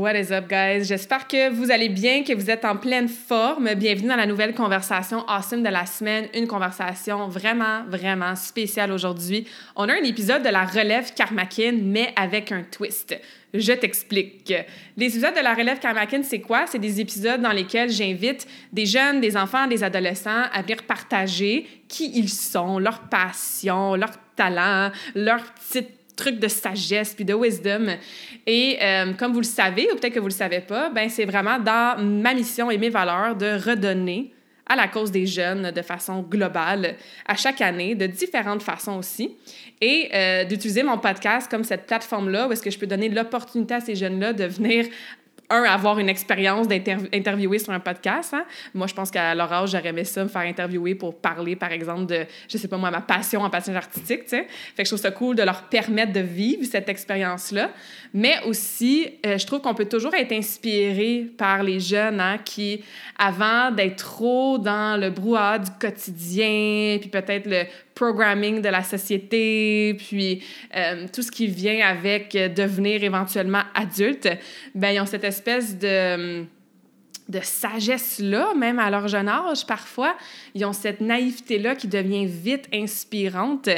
What is up, guys? J'espère que vous allez bien, que vous êtes en pleine forme. Bienvenue dans la nouvelle conversation awesome de la semaine. Une conversation vraiment, vraiment spéciale aujourd'hui. On a un épisode de la relève Karmakin, mais avec un twist. Je t'explique. Les épisodes de la relève Karmakin, c'est quoi? C'est des épisodes dans lesquels j'invite des jeunes, des enfants, des adolescents à venir partager qui ils sont, leurs passions, leurs talents, leurs petites trucs de sagesse puis de wisdom. Et euh, comme vous le savez, ou peut-être que vous le savez pas, ben c'est vraiment dans ma mission et mes valeurs de redonner à la cause des jeunes de façon globale à chaque année, de différentes façons aussi, et euh, d'utiliser mon podcast comme cette plateforme-là où est-ce que je peux donner l'opportunité à ces jeunes-là de venir un, avoir une expérience d'interviewer sur un podcast. Hein. Moi, je pense qu'à leur âge, j'aurais aimé ça, me faire interviewer pour parler, par exemple, de, je sais pas moi, ma passion en patinage artistique, tu sais. Fait que je trouve ça cool de leur permettre de vivre cette expérience-là. Mais aussi, euh, je trouve qu'on peut toujours être inspiré par les jeunes hein, qui, avant d'être trop dans le brouhaha du quotidien, puis peut-être le programming de la société, puis euh, tout ce qui vient avec devenir éventuellement adulte, ben ils ont cette espèce de de sagesse-là, même à leur jeune âge, parfois, ils ont cette naïveté-là qui devient vite inspirante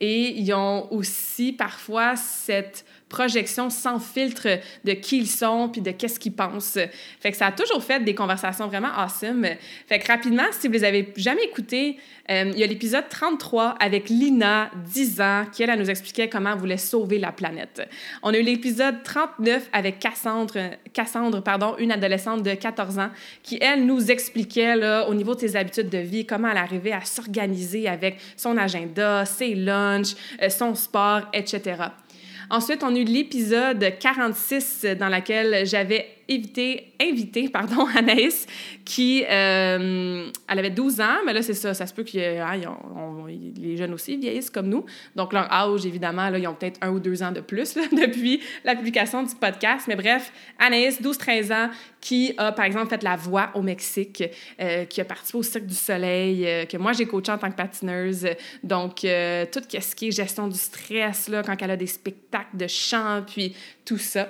et ils ont aussi parfois cette projection sans filtre de qui ils sont puis de qu'est-ce qu'ils pensent. Fait que ça a toujours fait des conversations vraiment awesome. Fait que rapidement, si vous les avez jamais écoutées, euh, il y a l'épisode 33 avec Lina, 10 ans, qui, elle, nous expliquait comment elle voulait sauver la planète. On a eu l'épisode 39 avec Cassandre, Cassandre pardon, une adolescente de 14 ans, qui, elle, nous expliquait, là, au niveau de ses habitudes de vie, comment elle arrivait à s'organiser avec son agenda, ses lunchs, euh, son sport, etc. Ensuite, on a eu l'épisode 46 dans lequel j'avais évité, invité pardon, Anaïs, qui, euh, elle avait 12 ans, mais là, c'est ça, ça se peut que hein, les jeunes aussi vieillissent comme nous. Donc, leur âge, évidemment, là, ils ont peut-être un ou deux ans de plus depuis la publication du podcast. Mais bref, Anaïs, 12-13 ans, qui a, par exemple, fait la voix au Mexique, euh, qui a participé au Cirque du Soleil, euh, que moi, j'ai coaché en tant que patineuse. Donc, tout ce qui est gestion du stress, là, quand elle a des spectacles de chant, puis tout ça.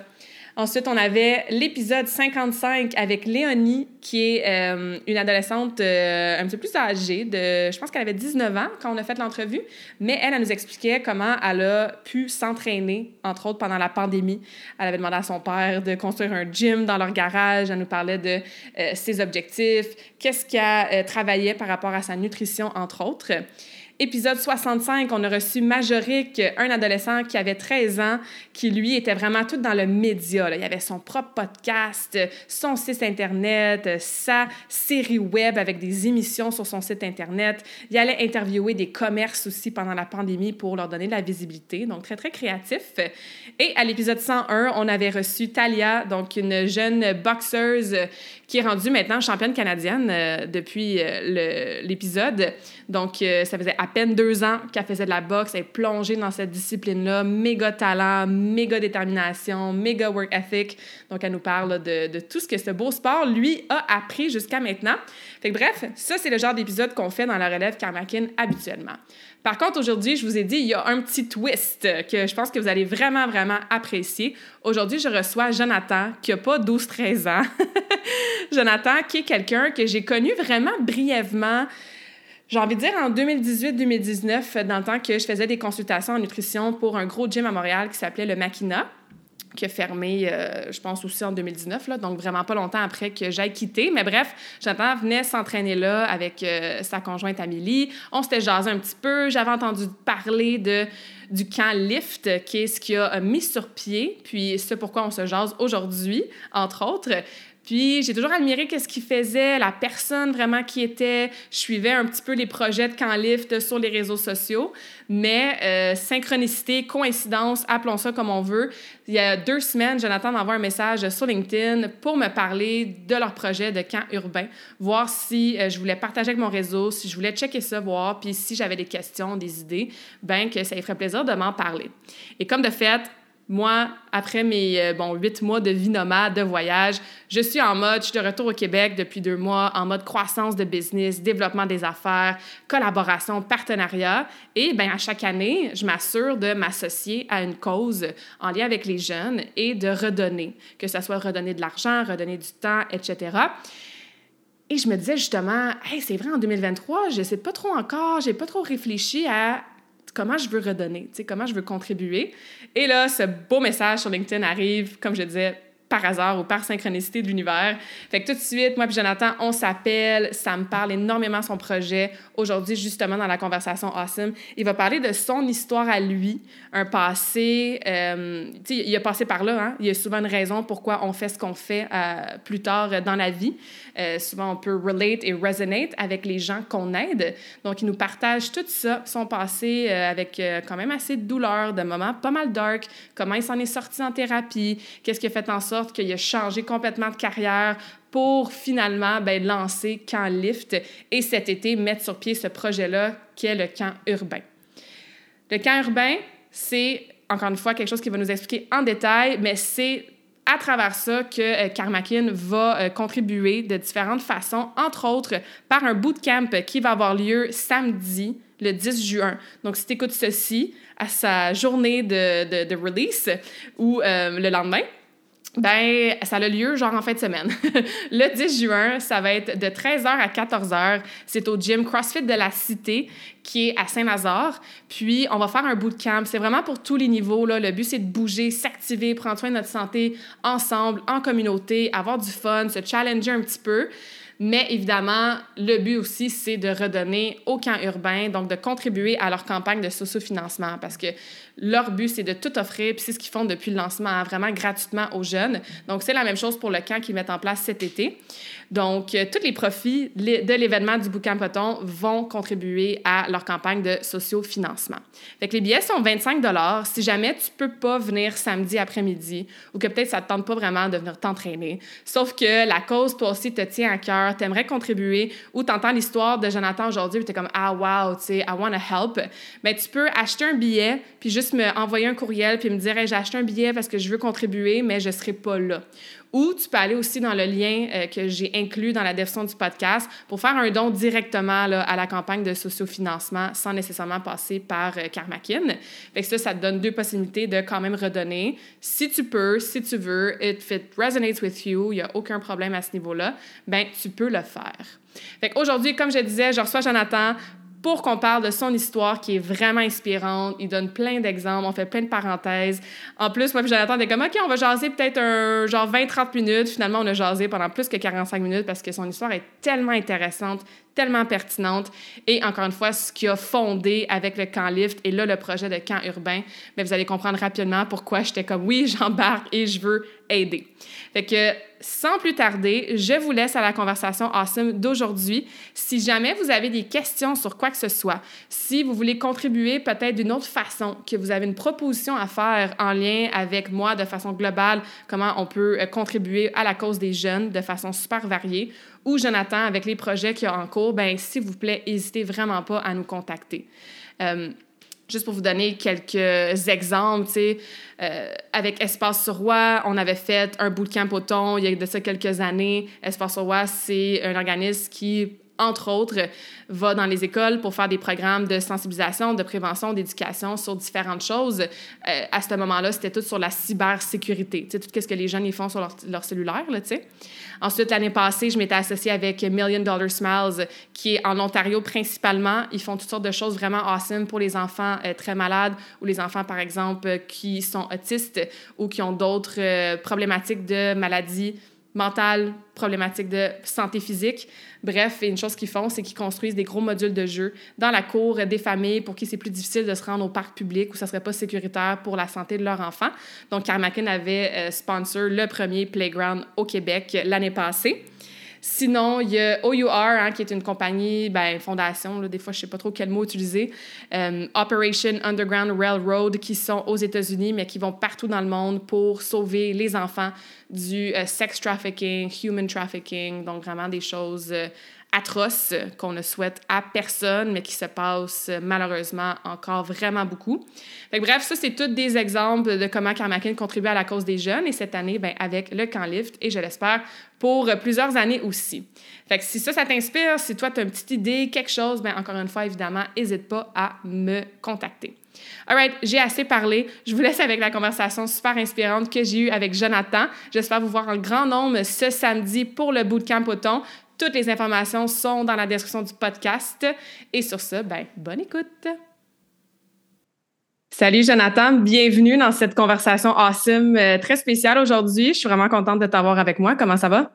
Ensuite, on avait l'épisode 55 avec Léonie, qui est euh, une adolescente euh, un petit peu plus âgée, de, je pense qu'elle avait 19 ans quand on a fait l'entrevue, mais elle, elle nous expliquait comment elle a pu s'entraîner, entre autres pendant la pandémie. Elle avait demandé à son père de construire un gym dans leur garage. Elle nous parlait de euh, ses objectifs, qu'est-ce qu'elle travaillait par rapport à sa nutrition, entre autres. Épisode 65, on a reçu Majoric, un adolescent qui avait 13 ans, qui lui était vraiment tout dans le média. Il avait son propre podcast, son site Internet, sa série web avec des émissions sur son site Internet. Il allait interviewer des commerces aussi pendant la pandémie pour leur donner de la visibilité. Donc, très, très créatif. Et à l'épisode 101, on avait reçu Talia, donc une jeune boxeuse qui est rendue maintenant championne canadienne euh, depuis euh, l'épisode. Donc, euh, ça faisait à peine deux ans qu'elle faisait de la boxe. Elle est plongée dans cette discipline-là. Méga talent, méga détermination, méga work ethic. Donc, elle nous parle de, tout ce que ce beau sport, lui, a appris jusqu'à maintenant. Fait que, bref, ça, c'est le genre d'épisode qu'on fait dans la relève Karmakin habituellement. Par contre, aujourd'hui, je vous ai dit, il y a un petit twist que je pense que vous allez vraiment, vraiment apprécier. Aujourd'hui, je reçois Jonathan, qui n'a pas 12-13 ans. Jonathan, qui est quelqu'un que j'ai connu vraiment brièvement j'ai envie de dire en 2018-2019, dans le temps que je faisais des consultations en nutrition pour un gros gym à Montréal qui s'appelait le Makina. Qui a fermé, euh, je pense aussi en 2019, là, donc vraiment pas longtemps après que j'aille quitté. Mais bref, Jonathan venait s'entraîner là avec euh, sa conjointe Amélie. On s'était jasé un petit peu. J'avais entendu parler de, du camp Lift, qui est ce qu'il a mis sur pied, puis c'est pourquoi on se jase aujourd'hui, entre autres. Puis j'ai toujours admiré qu'est-ce qu'il faisait, la personne vraiment qui était. Je suivais un petit peu les projets de Camp Lift sur les réseaux sociaux, mais euh, synchronicité, coïncidence, appelons ça comme on veut. Il y a deux semaines, Jonathan m'envoie un message sur LinkedIn pour me parler de leur projet de camp urbain, voir si euh, je voulais partager avec mon réseau, si je voulais checker ça, voir, puis si j'avais des questions, des idées, ben que ça lui ferait plaisir de m'en parler. Et comme de fait, moi, après mes euh, bon, huit mois de vie nomade, de voyage, je suis en mode, je suis de retour au Québec depuis deux mois, en mode croissance de business, développement des affaires, collaboration, partenariat. Et bien, à chaque année, je m'assure de m'associer à une cause en lien avec les jeunes et de redonner, que ce soit redonner de l'argent, redonner du temps, etc. Et je me disais justement, c'est vrai, en 2023, je ne sais pas trop encore, j'ai pas trop réfléchi à comment je veux redonner, comment je veux contribuer. Et là, ce beau message sur LinkedIn arrive, comme je disais, par hasard ou par synchronicité de l'univers. Fait que tout de suite, moi et Jonathan, on s'appelle, ça me parle énormément son projet. Aujourd'hui, justement, dans la conversation Awesome, il va parler de son histoire à lui, un passé, euh, tu sais, il a passé par là, hein? il y a souvent une raison pourquoi on fait ce qu'on fait euh, plus tard dans la vie. Euh, souvent, on peut relate et resonate avec les gens qu'on aide. Donc, il nous partage tout ça, son passé avec quand même assez de douleur, de moments pas mal dark, comment il s'en est sorti en thérapie, qu'est-ce qui a fait en sorte qu'il a changé complètement de carrière pour finalement ben, lancer Camp Lift et cet été mettre sur pied ce projet-là qui est le camp urbain. Le camp urbain, c'est encore une fois quelque chose qui va nous expliquer en détail, mais c'est à travers ça que euh, Karmakin va euh, contribuer de différentes façons, entre autres par un bootcamp qui va avoir lieu samedi, le 10 juin. Donc, si tu écoutes ceci à sa journée de, de, release ou euh, le lendemain, ben, ça a lieu genre en fin de semaine. le 10 juin, ça va être de 13h à 14h. C'est au gym CrossFit de la Cité qui est à Saint-Lazare. Puis, on va faire un bootcamp. C'est vraiment pour tous les niveaux. Là. Le but, c'est de bouger, s'activer, prendre soin de notre santé ensemble, en communauté, avoir du fun, se challenger un petit peu. Mais évidemment, le but aussi, c'est de redonner au camp urbain, donc de contribuer à leur campagne de sociofinancement parce que leur but, c'est de tout offrir, puis c'est ce qu'ils font depuis le lancement, hein, vraiment gratuitement aux jeunes. Donc, c'est la même chose pour le camp qu'ils mettent en place cet été. Donc, euh, tous les profits de l'événement du Boucan Poton vont contribuer à leur campagne de sociofinancement. Fait que les billets sont 25 Si jamais tu peux pas venir samedi après-midi ou que peut-être ça te tente pas vraiment de venir t'entraîner, sauf que la cause, toi aussi, te tient à cœur, t'aimerais contribuer ou t'entends l'histoire de Jonathan aujourd'hui et t'es comme « Ah, wow, tu sais, I want to help », mais tu peux acheter un billet puis juste me envoyer un courriel puis me dire J'ai acheté un billet parce que je veux contribuer, mais je serai pas là ». Ou tu peux aller aussi dans le lien euh, que j'ai inclus dans la description du podcast pour faire un don directement à la campagne de sociofinancement sans nécessairement passer par euh, Karmakin. Fait que ça, ça te donne deux possibilités de quand même redonner. Si tu peux, si tu veux, if it resonates with you, il n'y a aucun problème à ce niveau-là, ben tu peux le faire. Fait qu'aujourd'hui, comme je disais, je reçois Jonathan pour qu'on parle de son histoire qui est vraiment inspirante. Il donne plein d'exemples, on fait plein de parenthèses. En plus, moi et Jonathan, comme, OK, on va jaser peut-être un genre 20-30 minutes. Finalement, on a jasé pendant plus que 45 minutes parce que son histoire est tellement intéressante, tellement pertinente. Et encore une fois, ce qui a fondé avec le camp Lift et là, le projet de camp urbain, mais vous allez comprendre rapidement pourquoi j'étais comme, oui, j'embarque et je veux aider. Fait que sans plus tarder, je vous laisse à la conversation awesome d'aujourd'hui. Si jamais vous avez des questions sur quoi que ce soit, si vous voulez contribuer peut-être d'une autre façon, que vous avez une proposition à faire en lien avec moi de façon globale, comment on peut euh, contribuer à la cause des jeunes de façon super variée, ou Jonathan avec les projets qu'il y a en cours, ben s'il vous plaît, n'hésitez vraiment pas à nous contacter. Euh, Juste pour vous donner quelques exemples, euh, avec Espace sur Roi, on avait fait un bootcamp au il y a de ça quelques années. Espace sur Roi, c'est un organisme qui entre autres, va dans les écoles pour faire des programmes de sensibilisation, de prévention, d'éducation sur différentes choses. Euh, à ce moment-là, c'était tout sur la cybersécurité, tout ce que les jeunes ils font sur leur, leur cellulaire, là, tu sais. Ensuite, l'année passée, je m'étais associée avec Million Dollar Smiles, qui est en Ontario principalement. Ils font toutes sortes de choses vraiment awesome pour les enfants euh, très malades ou les enfants, par exemple, qui sont autistes ou qui ont d'autres euh, problématiques de maladies mentales, problématiques de santé physique. Bref, une chose qu'ils font, c'est qu'ils construisent des gros modules de jeux dans la cour des familles pour qui c'est plus difficile de se rendre au parc public où ça serait pas sécuritaire pour la santé de leur enfant. Donc, Carmackin avait euh, sponsor le premier playground au Québec l'année passée. Sinon, il y a OUR, hein, qui est une compagnie, ben, fondation, là, des fois, je ne sais pas trop quel mot utiliser, euh, Operation Underground Railroad, qui sont aux États-Unis, mais qui vont partout dans le monde pour sauver les enfants du euh, sex trafficking, human trafficking, donc vraiment des choses euh, atroces qu'on ne souhaite à personne, mais qui se passent malheureusement encore vraiment beaucoup. bref, ça, c'est tous des exemples de comment Carmackin contribue à la cause des jeunes et cette année, ben, avec le camp Lift et je l'espère pour plusieurs années aussi. Fait que si ça, ça t'inspire, si toi, tu as une petite idée, quelque chose, ben, encore une fois, évidemment, n'hésite pas à me contacter. All right, j'ai assez parlé. Je vous laisse avec la conversation super inspirante que j'ai eue avec Jonathan. J'espère vous voir en grand nombre ce samedi pour le Bootcamp Auton. Toutes les informations sont dans la description du podcast. Et sur ce, ben, bonne écoute. Salut Jonathan, bienvenue dans cette conversation awesome euh, très spéciale aujourd'hui. Je suis vraiment contente de t'avoir avec moi. Comment ça va?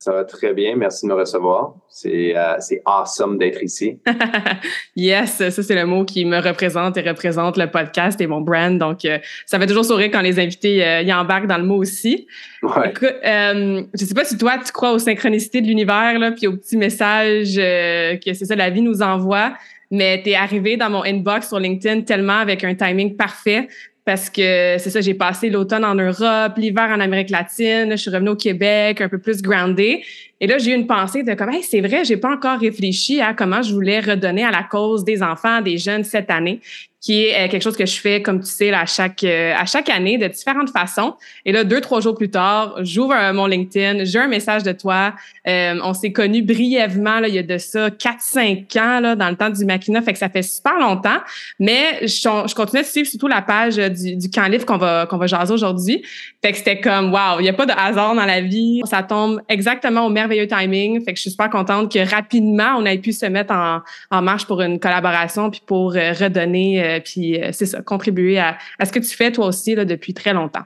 Ça va très bien. Merci de me recevoir. C'est euh, awesome d'être ici. yes, ça c'est le mot qui me représente et représente le podcast et mon brand. Donc, euh, ça fait toujours sourire quand les invités euh, y embarquent dans le mot aussi. Ouais. Écoute, euh, je sais pas si toi tu crois aux synchronicités de l'univers là, puis aux petits messages que c'est ça la vie nous envoie. Mais tu es arrivé dans mon inbox sur LinkedIn tellement avec un timing parfait parce que c'est ça, j'ai passé l'automne en Europe, l'hiver en Amérique latine, je suis revenue au Québec, un peu plus groundée. Et là, j'ai eu une pensée de comme, c'est vrai, j'ai pas encore réfléchi à comment je voulais redonner à la cause des enfants, des jeunes cette année qui est euh, quelque chose que je fais, comme tu sais, là, à chaque euh, à chaque année de différentes façons. Et là, deux trois jours plus tard, j'ouvre mon LinkedIn, j'ai un message de toi. Euh, on s'est connus brièvement là, il y a de ça 4-5 ans là, dans le temps du Makina, fait que ça fait super longtemps. Mais je, je continue de suivre surtout la page du, du camp livre qu'on va qu'on va jaser aujourd'hui. Fait que c'était comme wow, il y a pas de hasard dans la vie. Ça tombe exactement au merveilleux timing. Fait que je suis super contente que rapidement on ait pu se mettre en, en marche pour une collaboration puis pour redonner euh, puis euh, c'est ça, contribuer à, ce que tu fais toi aussi là, depuis très longtemps.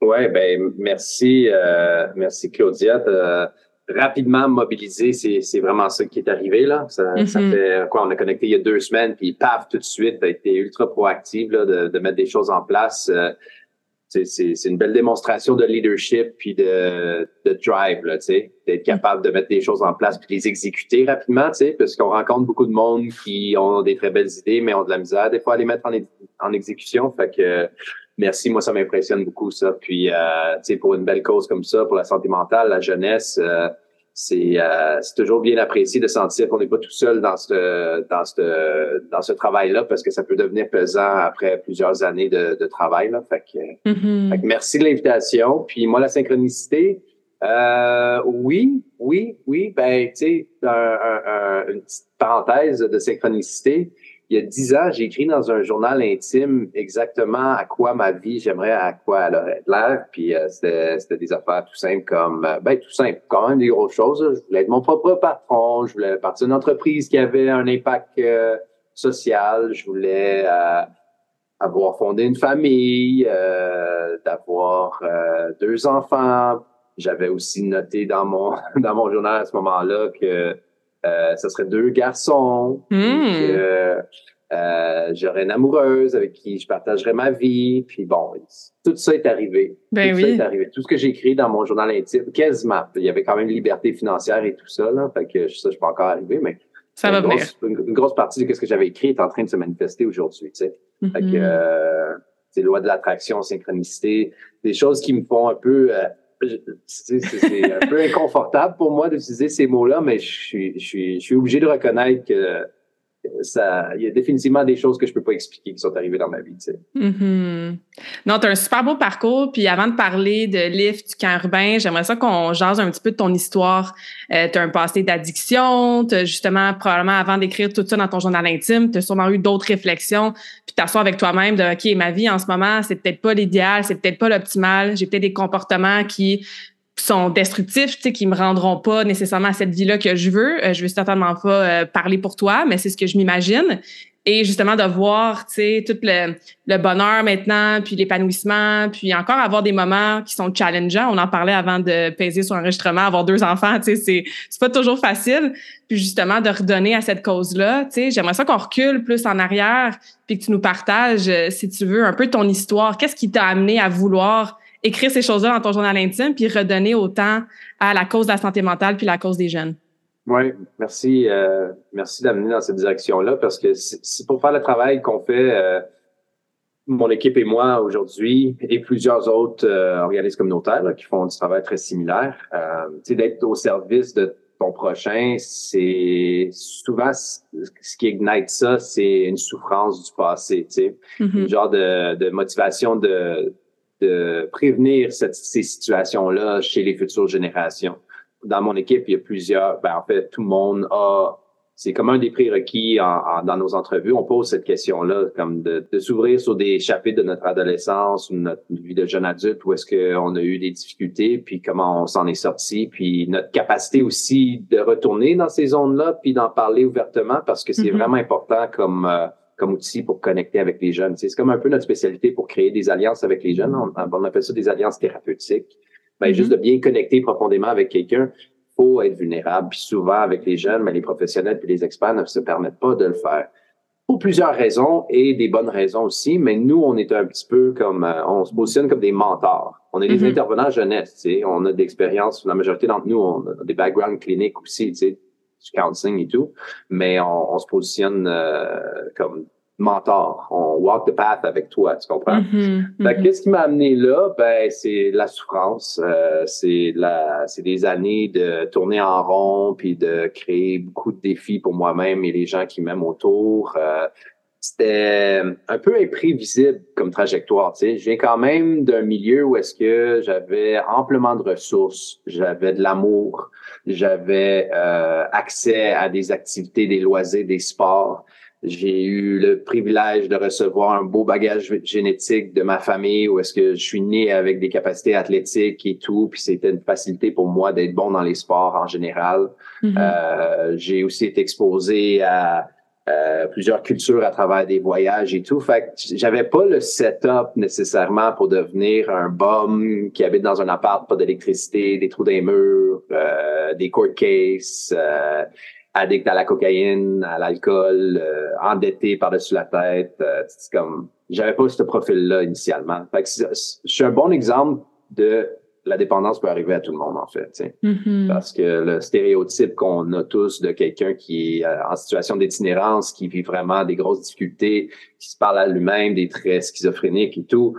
Oui, ben merci, euh, merci Claudia. rapidement mobilisé, c'est vraiment ça qui est arrivé. Là. Ça, mm-hmm. fait quoi? On a connecté il y a deux semaines, puis paf, tout de suite, tu as été ultra proactive là, de, mettre des choses en place c'est une belle démonstration de leadership puis de, de drive, là, tu sais, d'être capable de mettre des choses en place puis de les exécuter rapidement, tu sais, parce qu'on rencontre beaucoup de monde qui ont des très belles idées, mais ont de la misère des fois à les mettre en, en exécution. Fait que merci, moi, ça m'impressionne beaucoup, ça. Puis, euh, tu sais, pour une belle cause comme ça, pour la santé mentale, la jeunesse, euh, c'est euh, toujours bien apprécié de sentir qu'on n'est pas tout seul dans ce dans ce dans ce travail là parce que ça peut devenir pesant après plusieurs années de, de travail là. Fait que, mm-hmm. fait que merci de l'invitation. Puis moi la synchronicité euh, oui oui oui. Ben tu sais un, un, une petite parenthèse de synchronicité il y a dix ans, j'ai écrit dans un journal intime exactement à quoi ma vie, j'aimerais à quoi elle aurait l'air. Puis euh, c'était des affaires tout simples comme, euh, ben tout simple, quand même des grosses choses. Je voulais être mon propre patron, je voulais partir d'une entreprise qui avait un impact euh, social, je voulais avoir fondé une famille, d'avoir deux enfants. J'avais aussi noté dans mon dans mon journal à ce moment-là que euh, ça serait deux garçons. Hmm. Euh, j'aurais une amoureuse avec qui je partagerais ma vie. Puis bon, tout ça est arrivé. Ben tout oui. ça est arrivé. Tout ce que j'ai écrit dans mon journal intime, quasiment. Il y avait quand même liberté financière et tout ça. Là, fait que ça, je peux encore arriver, mais ça va une, grosse, une, grosse partie de ce que j'avais écrit est en train de se manifester aujourd'hui. Tu sais. Fait que, mm-hmm. euh, c'est loi de l'attraction, synchronicité, des choses qui me font un peu euh, c'est un peu inconfortable pour moi d'utiliser ces mots-là, mais je suis, je, suis, je suis obligé de reconnaître que il y a définitivement des choses que je peux pas expliquer qui sont arrivées dans ma vie. Mm-hmm. Non, tu as un super beau parcours. Puis avant de parler de Lift, du camp urbain, j'aimerais ça qu'on jase un petit peu de ton histoire. Euh, tu as un passé d'addiction. Justement, probablement avant d'écrire tout ça dans ton journal intime, tu as sûrement eu d'autres réflexions. Puis t'assois avec toi-même de OK, ma vie en ce moment, c'est peut-être pas l'idéal, c'est peut-être pas l'optimal. J'ai peut-être des comportements qui sont destructifs, tu sais, qui me rendront pas nécessairement à cette vie-là que je veux. Euh, je veux certainement pas euh, parler pour toi, mais c'est ce que je m'imagine. Et justement de voir, tu sais, tout le, le, bonheur maintenant, puis l'épanouissement, puis encore avoir des moments qui sont challengeants. On en parlait avant de peser sur enregistrement, avoir deux enfants, tu sais, c'est c'est pas toujours facile. Puis justement de redonner à cette cause-là, tu sais, j'aimerais ça qu'on recule plus en arrière, puis que tu nous partages, euh, si tu veux, un peu ton histoire. Qu'est-ce qui t'a amené à vouloir écrire ces choses-là dans ton journal intime, puis redonner autant à la cause de la santé mentale puis la cause des jeunes. Oui, merci. Euh, merci d'amener dans cette direction-là parce que c'est pour faire le travail qu'on fait, euh, mon équipe et moi aujourd'hui, et plusieurs autres euh, organismes communautaires qui font du travail très similaire. Euh, d'être au service de ton prochain, c'est souvent ce qui ignite ça, c'est une souffrance du passé, tu sais, mm-hmm. genre de, de motivation de de prévenir ces situations-là chez les futures générations. Dans mon équipe, il y a plusieurs, ben, en fait, tout le monde a, c'est comme un des prérequis dans nos entrevues. On pose cette question-là, comme de, s'ouvrir sur des chapitres de notre adolescence ou notre vie de jeune adulte où est-ce qu'on a eu des difficultés, puis comment on s'en est sorti, puis notre capacité aussi de retourner dans ces zones-là, puis d'en parler ouvertement parce que c'est mm-hmm. vraiment important comme euh, comme outil pour connecter avec les jeunes. C'est comme un peu notre spécialité pour créer des alliances avec les jeunes. On, appelle ça des alliances thérapeutiques. Ben, Juste mm-hmm. de bien connecter profondément avec quelqu'un, faut être vulnérable. Puis souvent, avec les jeunes, mais les professionnels et les experts ne se permettent pas de le faire. Pour plusieurs raisons et des bonnes raisons aussi, mais nous, on est un petit peu comme, euh, on se positionne comme des mentors. On est des mm-hmm. intervenants jeunesse, tu sais. On a d'expérience, la majorité d'entre nous, on a des backgrounds cliniques aussi, tu sais du counseling et tout, mais on, se positionne euh, comme mentor. On walk the path avec toi, tu comprends? Mm-hmm. Qu'est-ce qui m'a amené là? Ben, c'est la souffrance. Euh, c'est la, c'est des années de tourner en rond puis de créer beaucoup de défis pour moi-même et les gens qui m'aiment autour. Euh, c'était un peu imprévisible comme trajectoire. Tu sais. Je viens quand même d'un milieu où est-ce que j'avais amplement de ressources, j'avais de l'amour, j'avais euh, accès à des activités, des loisirs, des sports. J'ai eu le privilège de recevoir un beau bagage génétique de ma famille où est-ce que je suis né avec des capacités athlétiques et tout, puis c'était une facilité pour moi d'être bon dans les sports en général. Mm-hmm. euh, j'ai aussi été exposé à euh, plusieurs cultures à travers des voyages et tout. Fait que j'avais pas le setup nécessairement pour devenir un bum qui habite dans un appart, pas d'électricité, des trous des murs, euh, des court cases, euh, addict à la cocaïne, à l'alcool, euh, endetté par-dessus la tête. c'est comme j'avais pas ce profil-là initialement. Fait que je suis un bon exemple de la dépendance peut arriver à tout le monde, en fait. Mm-hmm. Parce que le stéréotype qu'on a tous de quelqu'un qui est euh, en situation d'itinérance, qui vit vraiment des grosses difficultés, qui se parle à lui-même, des traits schizophréniques et tout,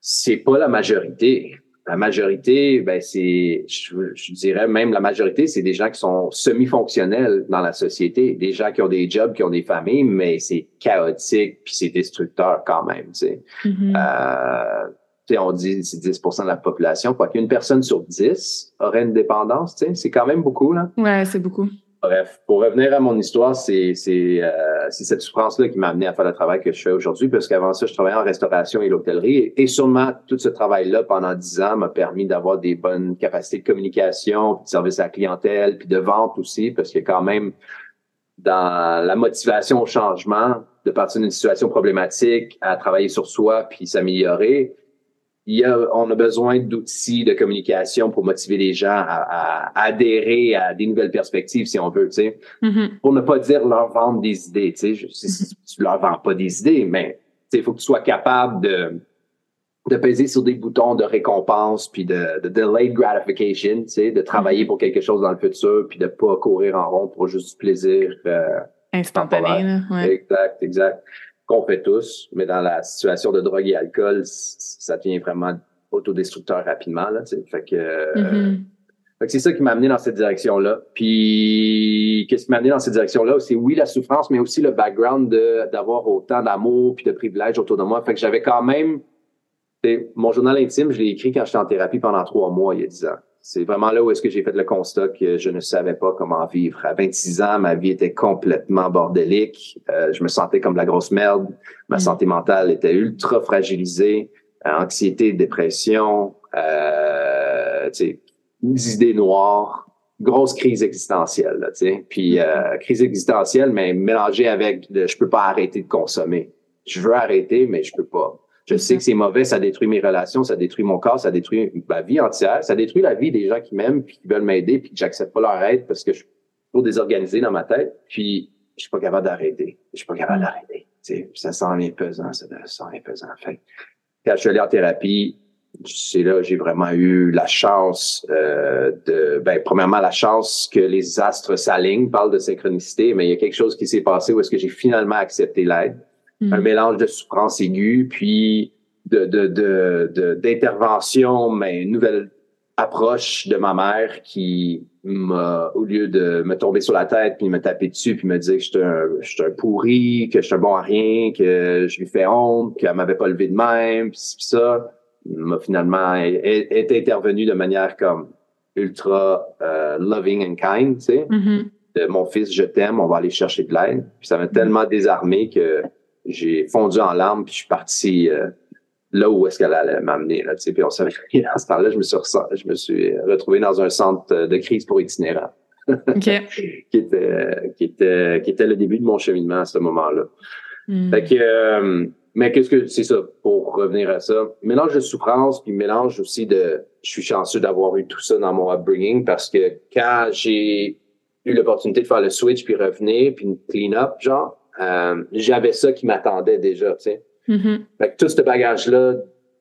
c'est pas la majorité. La majorité, ben c'est, je, dirais même la majorité, c'est des gens qui sont semi-fonctionnels dans la société, des gens qui ont des jobs, qui ont des familles, mais c'est chaotique puis c'est destructeur quand même. Tu sais. Mm-hmm. euh, on dit c'est 10% de la population, quoi qu'une personne sur 10 aurait une dépendance, c'est quand même beaucoup. Là. Ouais, c'est beaucoup. Bref, pour revenir à mon histoire, c'est euh, cette souffrance-là qui m'a amené à faire le travail que je fais aujourd'hui, parce qu'avant ça, je travaillais en restauration et l'hôtellerie. Et, sûrement, tout ce travail-là, pendant 10 ans, m'a permis d'avoir des bonnes capacités de communication, de service à la clientèle, puis de vente aussi, parce a quand même dans la motivation au changement, de partir d'une situation problématique à travailler sur soi puis s'améliorer, il y a, on a besoin d'outils de communication pour motiver les gens à, adhérer à des nouvelles perspectives, si on veut, tu sais. Mm-hmm. Pour ne pas dire leur vendre des idées, tu sais. Mm-hmm. Tu leur vends pas des idées, mais il faut que tu sois capable de, de peser sur des boutons de récompense, puis de, de delayed gratification, tu sais, de travailler mm-hmm. pour quelque chose dans le futur, puis de pas courir en rond pour juste du plaisir. Euh, Instantané, ouais. Exact, exact qu'on fait tous, mais dans la situation de drogue et alcool, ça devient vraiment autodestructeur rapidement. Là, fait que, mm-hmm. c'est ça qui m'a amené dans cette direction-là. Puis, qu'est-ce qui m'a amené dans cette direction-là? C'est oui, la souffrance, mais aussi le background d'avoir autant d'amour puis de privilèges autour de moi. Fait que j'avais quand même, mon journal intime, je l'ai écrit quand j'étais en thérapie pendant trois mois, il y a dix ans. C'est vraiment là où est-ce que j'ai fait le constat que je ne savais pas comment vivre. À 26 ans, ma vie était complètement bordélique. Euh, je me sentais comme la grosse merde. Ma mm. santé mentale était ultra fragilisée. Euh, anxiété, dépression, euh, des idées noires, grosse crise existentielle. Là, Puis euh, crise existentielle, mais mélangée avec de, je peux pas arrêter de consommer. Je veux arrêter, mais je peux pas. Je sais que c'est mauvais, ça détruit mes relations, ça détruit mon corps, ça détruit ma vie entière, ça détruit la vie des gens qui m'aiment puis qui veulent m'aider puis que j'accepte pas leur aide parce que je suis trop désorganisé dans ma tête. Puis je suis pas capable d'arrêter. Je suis pas capable d'arrêter. Ça sent les pesant, ça sent les pesant. Fait quand je suis allé en thérapie, c'est là j'ai vraiment eu la chance euh, de ben premièrement la chance que les astres s'alignent parle de synchronicité mais il y a quelque chose qui s'est passé où est-ce que j'ai finalement accepté l'aide mm. un mélange de souffrance aiguë puis de de d'intervention mais une nouvelle approche de ma mère qui m'a au lieu de me tomber sur la tête puis me taper dessus puis me dire que j'étais un, un pourri que j'étais un bon à rien que je lui fais honte qu'elle m'avait pas levé de même puis ça m'a finalement est, intervenu de manière comme ultra euh, loving and kind, tu sais. Mm-hmm. de, mon fils, je t'aime, on va aller chercher de l'aide. Puis ça m'a tellement désarmé que j'ai fondu en larmes puis je suis parti euh, là où est-ce qu'elle allait m'amener là, tu sais. Puis on savait. À ce temps-là, je me suis je me suis retrouvé dans un centre de crise pour itinérants. qui était qui était qui était le début de mon cheminement à ce moment-là. Mm. Fait que euh, mais qu'est-ce que c'est ça, pour revenir à ça? Mélange de souffrance, puis mélange aussi de je suis chanceux d'avoir eu tout ça dans mon upbringing parce que quand j'ai eu l'opportunité de faire le switch puis revenir, puis une clean-up, genre, euh, j'avais ça qui m'attendait déjà, tu sais. Mm-hmm. Fait que tout ce bagage-là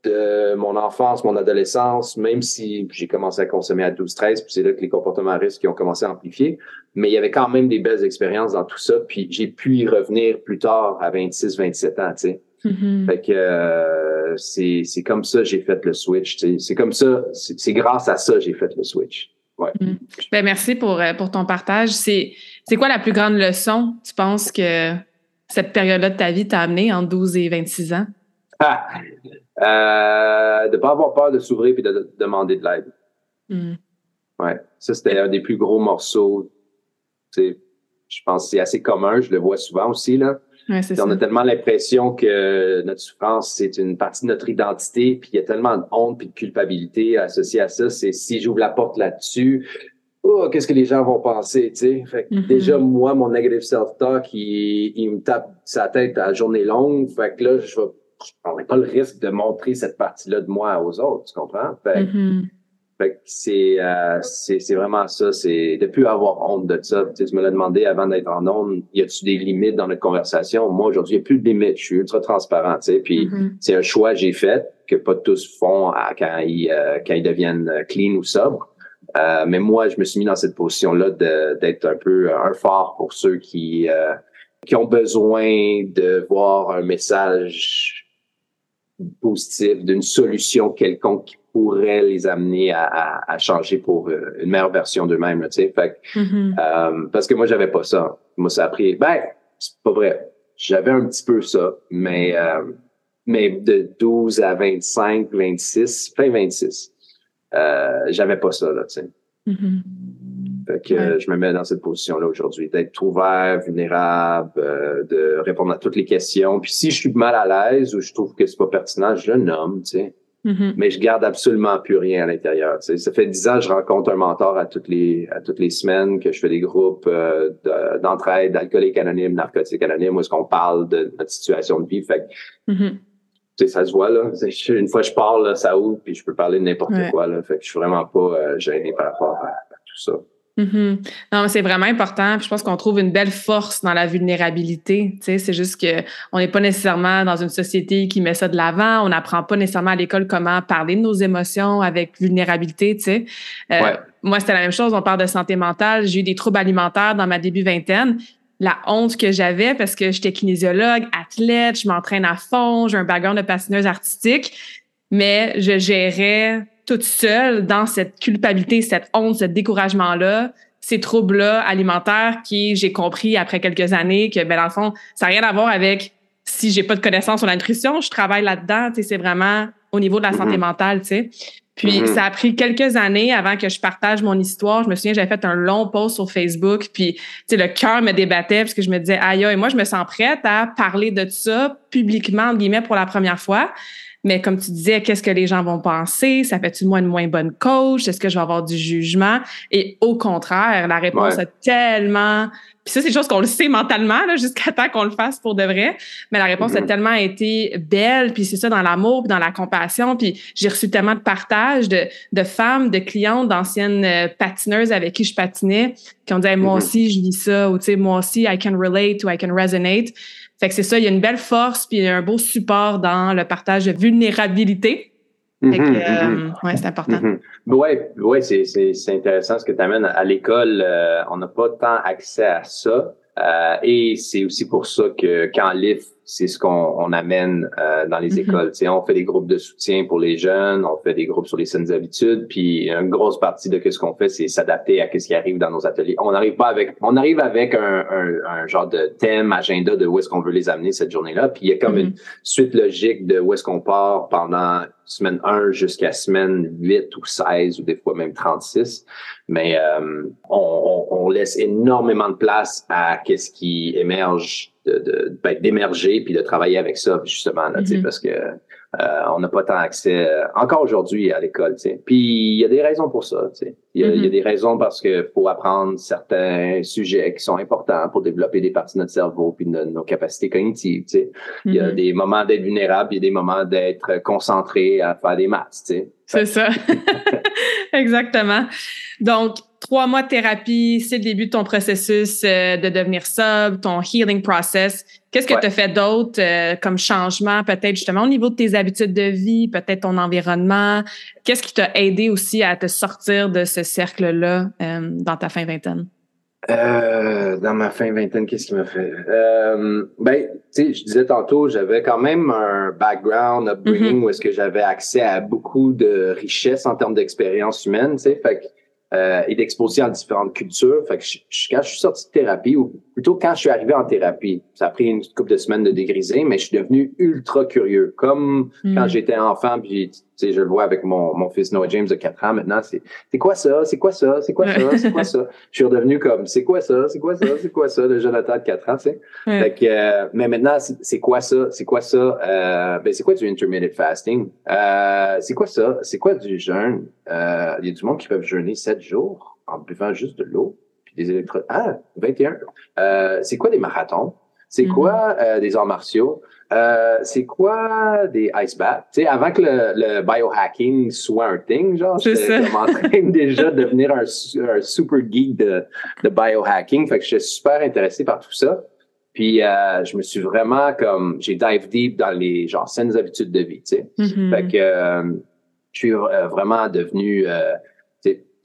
de mon enfance, mon adolescence, même si j'ai commencé à consommer à 12-13, puis c'est là que les comportements à risque ont commencé à amplifier, mais il y avait quand même des belles expériences dans tout ça, puis j'ai pu y revenir plus tard à 26-27 ans, tu sais. Mm-hmm. Fait que euh, c'est, comme ça j'ai fait le switch. C'est comme ça, c'est, grâce à ça j'ai fait le switch. Ouais. Mm. Ben, merci pour, euh, pour ton partage. C'est, c'est quoi la plus grande leçon, tu penses, que cette période-là de ta vie t'a amené en 12 et 26 ans? Ah, euh, de ne pas avoir peur de s'ouvrir et de, demander de l'aide. Mm. Ouais, ça c'était un des plus gros morceaux. Je pense que c'est assez commun, je le vois souvent aussi. Là on a tellement l'impression que notre souffrance, c'est une partie de notre identité, puis il y a tellement de honte et de culpabilité associée à ça. C'est si j'ouvre la porte là-dessus, oh, qu'est-ce que les gens vont penser, tu sais? Fait que mm-hmm. déjà, moi, mon negative self-talk, il, il, me tape sa tête à la journée longue. Fait que là, je ne prendrai pas le risque de montrer cette partie-là de moi aux autres, tu comprends? Fait mm-hmm. Fait que c'est, euh, c'est, c'est vraiment ça, c'est de plus avoir honte de ça. Tu, sais, tu me l'as demandé avant d'être en onde, y a-tu des limites dans notre conversation? Moi, aujourd'hui, il n'y a plus de limites. Je suis ultra transparent, tu sais. Puis mm-hmm. c'est un choix que j'ai fait, que pas tous font quand, ils, euh, quand ils deviennent clean ou sobres. Euh, mais moi, je me suis mis dans cette position-là d'être un peu un phare pour ceux qui, euh, qui ont besoin de voir un message positif, d'une solution quelconque pourrait les amener à, à, changer pour euh, une meilleure version d'eux-mêmes, tu sais. Fait mm-hmm. euh, parce que moi, j'avais pas ça. Moi, ça a pris... Ben, c'est pas vrai. J'avais un petit peu ça, mais, euh, mais de 12 à 25, 26, fin 26, euh, j'avais pas ça, là, tu sais. Mm-hmm. Fait que je me mets dans cette position-là aujourd'hui, d'être ouvert, vulnérable, de répondre à toutes les questions. Puis si je suis mal à l'aise ou je trouve que c'est pas pertinent, je le nomme, tu sais. Mm-hmm. Mais je garde absolument plus rien à l'intérieur. Tu sais. Ça fait dix ans que je rencontre un mentor à toutes les à toutes les semaines, que je fais des groupes euh, d'entraide d'alcooliques anonymes, narcotiques anonymes, où est-ce qu'on parle de notre situation de vie. Fait que, mm-hmm. Sais, ça se voit là. Une fois que je parle, ça ouvre, puis je peux parler de n'importe quoi. Là. Fait que je suis vraiment pas euh, gêné par rapport à tout ça. Mm-hmm. Non, c'est vraiment important. je pense qu'on trouve une belle force dans la vulnérabilité. c'est juste que on n'est pas nécessairement dans une société qui met ça de l'avant. On n'apprend pas nécessairement à l'école comment parler de nos émotions avec vulnérabilité. Tu euh, Moi, c'était la même chose. On parle de santé mentale. J'ai eu des troubles alimentaires dans ma début vingtaine. La honte que j'avais parce que j'étais kinésiologue, athlète, je m'entraîne à fond, j'ai un background de patineuse artistique, mais je gérais toute seule dans cette culpabilité, cette honte, ce découragement-là, ces troubles-là alimentaires qui, j'ai compris après quelques années que, ben, dans le fond, ça n'a rien à voir avec si j'ai pas de connaissances sur la nutrition, je travaille là-dedans, tu sais, c'est vraiment au niveau de la santé mm-hmm. mentale, tu sais. Puis mm-hmm. ça a pris quelques années avant que je partage mon histoire. Je me souviens, j'avais fait un long post sur Facebook, puis tu sais, le cœur me débattait parce que je me disais, aïe, et moi, je me sens prête à parler de ça publiquement, entre guillemets, pour la première fois. Mais comme tu disais, qu'est-ce que les gens vont penser? Ça fait-tu moi une moins bonne coach? Est-ce que je vais avoir du jugement? Et au contraire, la réponse est tellement puis ça, c'est des choses qu'on le sait mentalement, jusqu'à temps qu'on le fasse pour de vrai. Mais la réponse a mm-hmm. tellement été belle, puis c'est ça dans l'amour, puis dans la compassion. Puis j'ai reçu tellement de partages de, de femmes, de clientes, d'anciennes euh, patineuses avec qui je patinais, qui ont dit moi mm-hmm. aussi, je vis ça » ou « tu sais, moi aussi, I can relate » ou « I can resonate ». Fait que c'est ça, il y a une belle force, puis un beau support dans le partage de vulnérabilité. Euh, ouais, c'est important. Oui, ouais, c'est intéressant ce que tu amènes. À l'école, euh, on n'a pas tant accès à ça. Euh, et c'est aussi pour ça que quand LIF, c'est ce qu'on amène euh, dans les mm-hmm. écoles. on fait des groupes de soutien pour les jeunes, on fait des groupes sur les saines habitudes, puis une grosse partie de ce qu'on fait, c'est s'adapter à ce qui arrive dans nos ateliers. On n'arrive pas avec, on arrive avec un, un, genre de thème, agenda de où est-ce qu'on veut les amener cette journée-là, puis il y a comme mm-hmm. une suite logique de où est-ce qu'on part pendant semaine 1 jusqu'à semaine 8 ou 16 ou des fois même 36. Mais euh, on, on, laisse énormément de place à qu'est-ce qui émerge de, ben, d'émerger puis de travailler avec ça justement là, mm-hmm. parce que euh, on n'a pas tant accès euh, encore aujourd'hui à l'école. Puis il y a des raisons pour ça. Il y, a, y a mm-hmm. des raisons parce que faut apprendre certains sujets qui sont importants pour développer des parties de notre cerveau puis de nos capacités cognitives. Il y a mm-hmm. des moments d'être vulnérable, il y a des moments d'être concentré à faire des maths. C'est ça. Exactement. Donc, trois mois de thérapie, c'est le début de ton processus euh, de devenir sub, ton healing process. Qu'est-ce que tu as fait d'autre euh, comme changement, peut-être justement au niveau de tes habitudes de vie, peut-être ton environnement? Qu'est-ce qui t'a aidé aussi à te sortir de ce cercle-là euh, dans ta fin vingtaine? dans ma fin vingtaine, qu'est-ce qui m'a fait? ben, tu sais, je disais tantôt, j'avais quand même un background, upbringing, mm-hmm. où est-ce que j'avais accès à beaucoup de richesses en termes d'expérience humaine, tu sais, fait que euh, et d'exposer en différentes cultures. Fait que je, quand je suis sorti de thérapie, ou plutôt quand je suis arrivé en thérapie, ça a pris une couple de semaines de dégriser, mais je suis devenu ultra curieux. Comme quand hmm. j'étais enfant, puis sais, je le vois avec mon, mon fils Noah James de 4 ans maintenant, c'est c'est quoi ça? C'est quoi ça? C'est quoi ça? C'est quoi ça? je suis redevenu comme c'est quoi ça? C'est quoi ça? C'est quoi ça? De Jonathan de 4 ans, tu sais. Fait que, euh, mais maintenant, c'est quoi ça? C'est quoi ça? Euh, ben, c'est quoi du intermittent fasting? Euh, c'est quoi ça? C'est quoi du jeûne? Euh, il y a du monde qui peuvent jeûner 7 jours en buvant juste de l'eau, puis des électrodes. Ah, 21. Euh, c'est quoi des marathons? C'est quoi euh, des arts martiaux? Euh, c'est quoi des ice baths? Tu sais, avant que le, le, biohacking soit un thing, genre, j'étais en train déjà de devenir un, un, super geek de, de biohacking. Fait que j'étais super intéressé par tout ça. Puis euh, je me suis vraiment comme j'ai dive deep dans les genre saines habitudes de vie, tu sais. Mm-hmm. Fait que euh, je suis euh, vraiment devenu euh,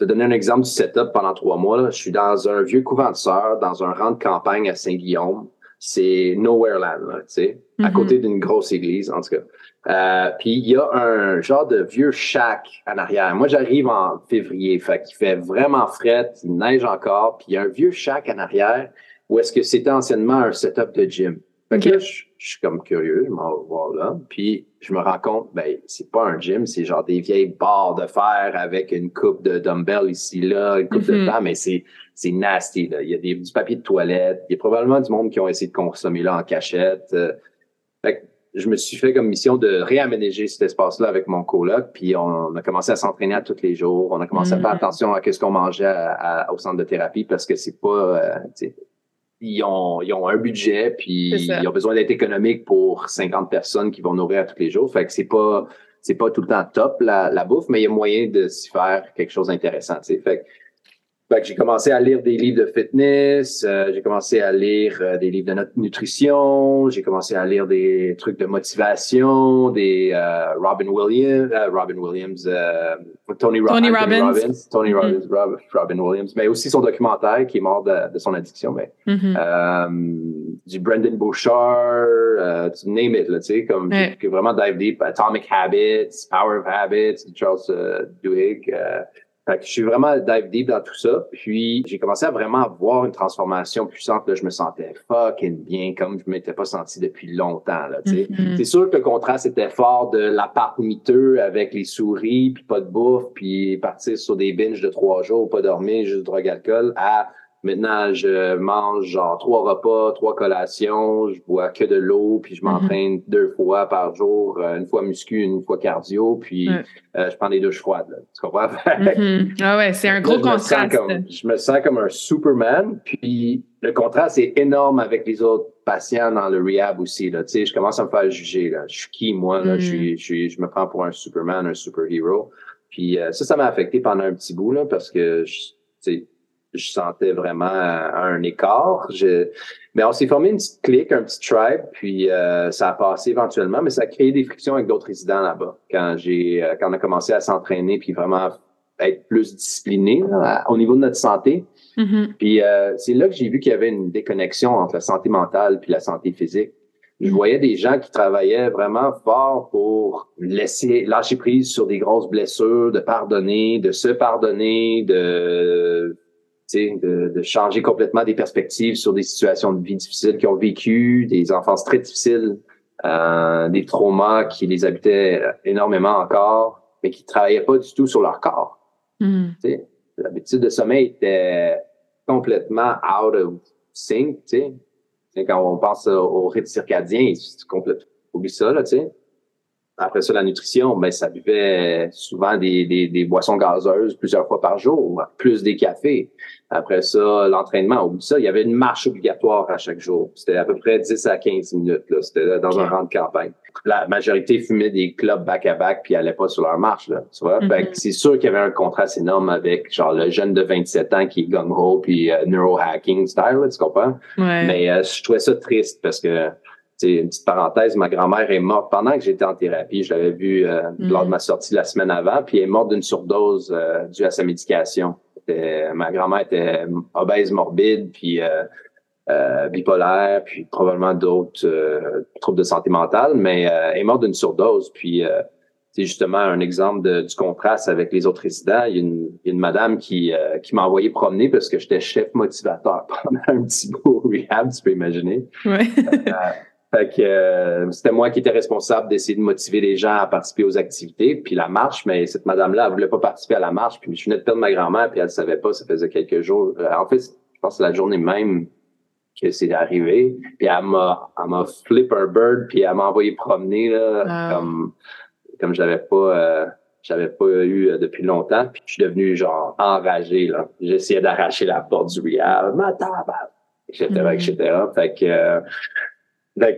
te donner un exemple du setup pendant trois mois. Là. Je suis dans un vieux couvent de sœurs, dans un rang de campagne à Saint-Guillaume c'est Nowhere Land, tu sais, à mm-hmm. côté d'une grosse église, en tout cas. Euh, puis il y a un genre de vieux shack en arrière. Moi, j'arrive en février, fait qu'il fait vraiment fret, il neige encore, puis il y a un vieux shack en arrière où est-ce que c'était anciennement un setup de gym. Fait que là, je, suis comme curieux, je m'en vais voir là, puis je me rends compte, ben, c'est pas un gym, c'est genre des vieilles barres de fer avec une coupe de dumbbell ici, là, une coupe de temps, mm-hmm. mais c'est c'est nasty. Là. Il y a des, du papier de toilette. Il y a probablement du monde qui ont essayé de consommer là en cachette. Euh, fait je me suis fait comme mission de réaménager cet espace-là avec mon coloc. Puis on, a commencé à s'entraîner à tous les jours. On a commencé à faire mm. attention à ce qu'on mangeait au centre de thérapie parce que c'est pas... Euh, ils ont, ils ont un budget, puis ils ont besoin d'être économiques pour 50 personnes qui vont nourrir à tous les jours. Fait que c'est pas c'est pas tout le temps top la, la bouffe, mais il y a moyen de s'y faire quelque chose d'intéressant. Fait j'ai commencé à lire des livres de fitness, euh, j'ai commencé à lire euh, des livres de nutrition, j'ai commencé à lire des trucs de motivation, des euh, Robin Williams, Robin Williams, Tony, Tony Robbins, Tony Robbins, mm-hmm. Robin Williams, mais aussi son documentaire qui est mort de, son addiction, mais mm-hmm. du Brendan Bouchard, tu name it, là, tu sais, comme vraiment dive deep, Atomic Habits, Power of Habits, Charles Duhigg. Fait que je suis vraiment dive deep dans tout ça. Puis j'ai commencé à vraiment voir une transformation puissante. Là, je me sentais fucking bien comme je ne m'étais pas senti depuis longtemps. Là, mm-hmm. C'est sûr que le contraste était fort de l'appart miteux avec les souris, puis pas de bouffe, puis partir sur des binges de trois jours, pas dormir, juste drogue alcool, à Maintenant, je mange genre trois repas, trois collations, je bois que de l'eau, puis je mhm. m'entraîne deux fois par jour, euh, une fois muscu, une fois cardio, puis euh, je prends des douches froides. tu comprends? Mhm. Ah ouais, c'est un gros contraste. je me sens comme un Superman, puis le contraste est énorme avec les autres patients dans le rehab aussi. Là. Tu sais, je commence à me faire juger. Là. Je suis qui, moi? Là? Je, mhm. suis, je, me prends pour un Superman, un superhero. Puis euh, ça, ça m'a affecté pendant un petit bout, là, parce que, tu sais, je sentais vraiment un écart. Je, mais on s'est formé une petite clique, un petit tribe, puis euh, ça a passé éventuellement, mais ça a créé des frictions avec d'autres résidents là-bas. Quand j'ai, euh, quand on a commencé à s'entraîner, puis vraiment être plus discipliné au niveau de notre santé. Mm-hmm. Puis euh, c'est là que j'ai vu qu'il y avait une déconnexion entre la santé mentale puis la santé physique. Je mm-hmm. voyais des gens qui travaillaient vraiment fort pour laisser lâcher prise sur des grosses blessures, de pardonner, de se pardonner, de de, de, changer complètement des perspectives sur des situations de vie difficiles qu'ils ont vécues, des enfances très difficiles, euh, des traumas qui les habitaient énormément encore, mais qui travaillaient pas du tout sur leur corps. Mm. L'habitude de sommeil était complètement out of sync. sais Quand on pense au rythme circadien, c'est complètement oublie ça, là, tu sais. Après ça, la nutrition, ben, ça buvait souvent des, des, des, boissons gazeuses plusieurs fois par jour, plus des cafés. Après ça, l'entraînement, au bout de ça, il y avait une marche obligatoire à chaque jour. C'était à peu près 10 à 15 minutes. Là. C'était dans un rang de campagne. La majorité fumait des clubs back-à-back puis n'allait pas sur leur marche. Là, tu vois? Mm-hmm. c'est sûr qu'il y avait un contraste énorme avec genre le jeune de 27 ans qui est gung-ho puis euh, neurohacking style, là, tu comprends? Mais euh, je trouvais ça triste parce que c'est une petite parenthèse, ma grand-mère est morte pendant que j'étais en thérapie. Je l'avais vue euh, lors de mm. ma sortie la semaine avant, puis elle est morte d'une surdose euh, due à sa médication. ma grand-mère était obèse morbide, puis euh, bipolaire, puis probablement d'autres troubles de santé mentale, mais elle est morte d'une surdose. Puis c'est justement un exemple du contraste avec les autres résidents. Il y a une, il y a une madame qui, qui m'a envoyé promener parce que j'étais chef motivateur pendant un petit bout au rehab, tu peux imaginer. Ouais. Fait que euh, c'était moi qui étais responsable d'essayer de motiver les gens à participer aux activités. Puis la marche, mais cette madame-là, elle voulait pas participer à la marche. Puis je venais de perdre ma grand-mère, puis elle savait pas, ça faisait quelques jours. Euh, en fait, je pense que c'est la journée même que c'est arrivé. Puis elle m'a, elle m'a flip un bird, puis elle m'a envoyé promener là, comme comme j'avais pas euh, j'avais pas eu depuis longtemps. Puis je suis devenu genre enragé là. J'essayais d'arracher la porte du rehab, ma etc., etc. Fait que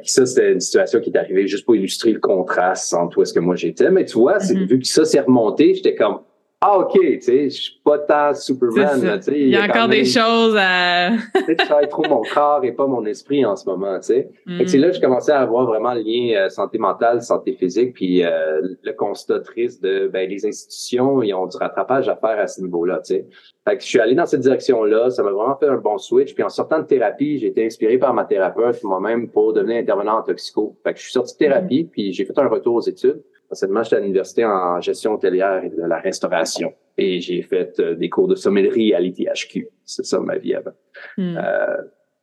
ça, c'était une situation qui est arrivée juste pour illustrer le contraste entre où est-ce que moi j'étais. Mais tu vois, mm-hmm. vu que ça s'est remonté, j'étais comme, ah, OK, tu sais, je suis pas tant Superman. tu sais, il y a, encore des choses à. je travaille trop mon corps et pas mon esprit en ce moment. tu sais. C'est là que je commençais à avoir vraiment le lien euh, santé mentale, santé physique, puis euh, le constat triste de ben, les institutions, ils ont du rattrapage à faire à ce niveau-là. tu sais. Fait que je suis allé dans cette direction-là. Ça m'a vraiment fait un bon switch. Puis en sortant de thérapie, j'ai été inspiré par ma thérapeute moi-même pour devenir intervenant en toxico. Fait que je suis sorti de thérapie, puis j'ai fait un retour aux études. Anciennement, j'étais à l'université en gestion hôtelière et de la restauration. Et j'ai fait euh, des cours de sommellerie à l'ITHQ. C'est ça ma vie avant. Hmm. Euh,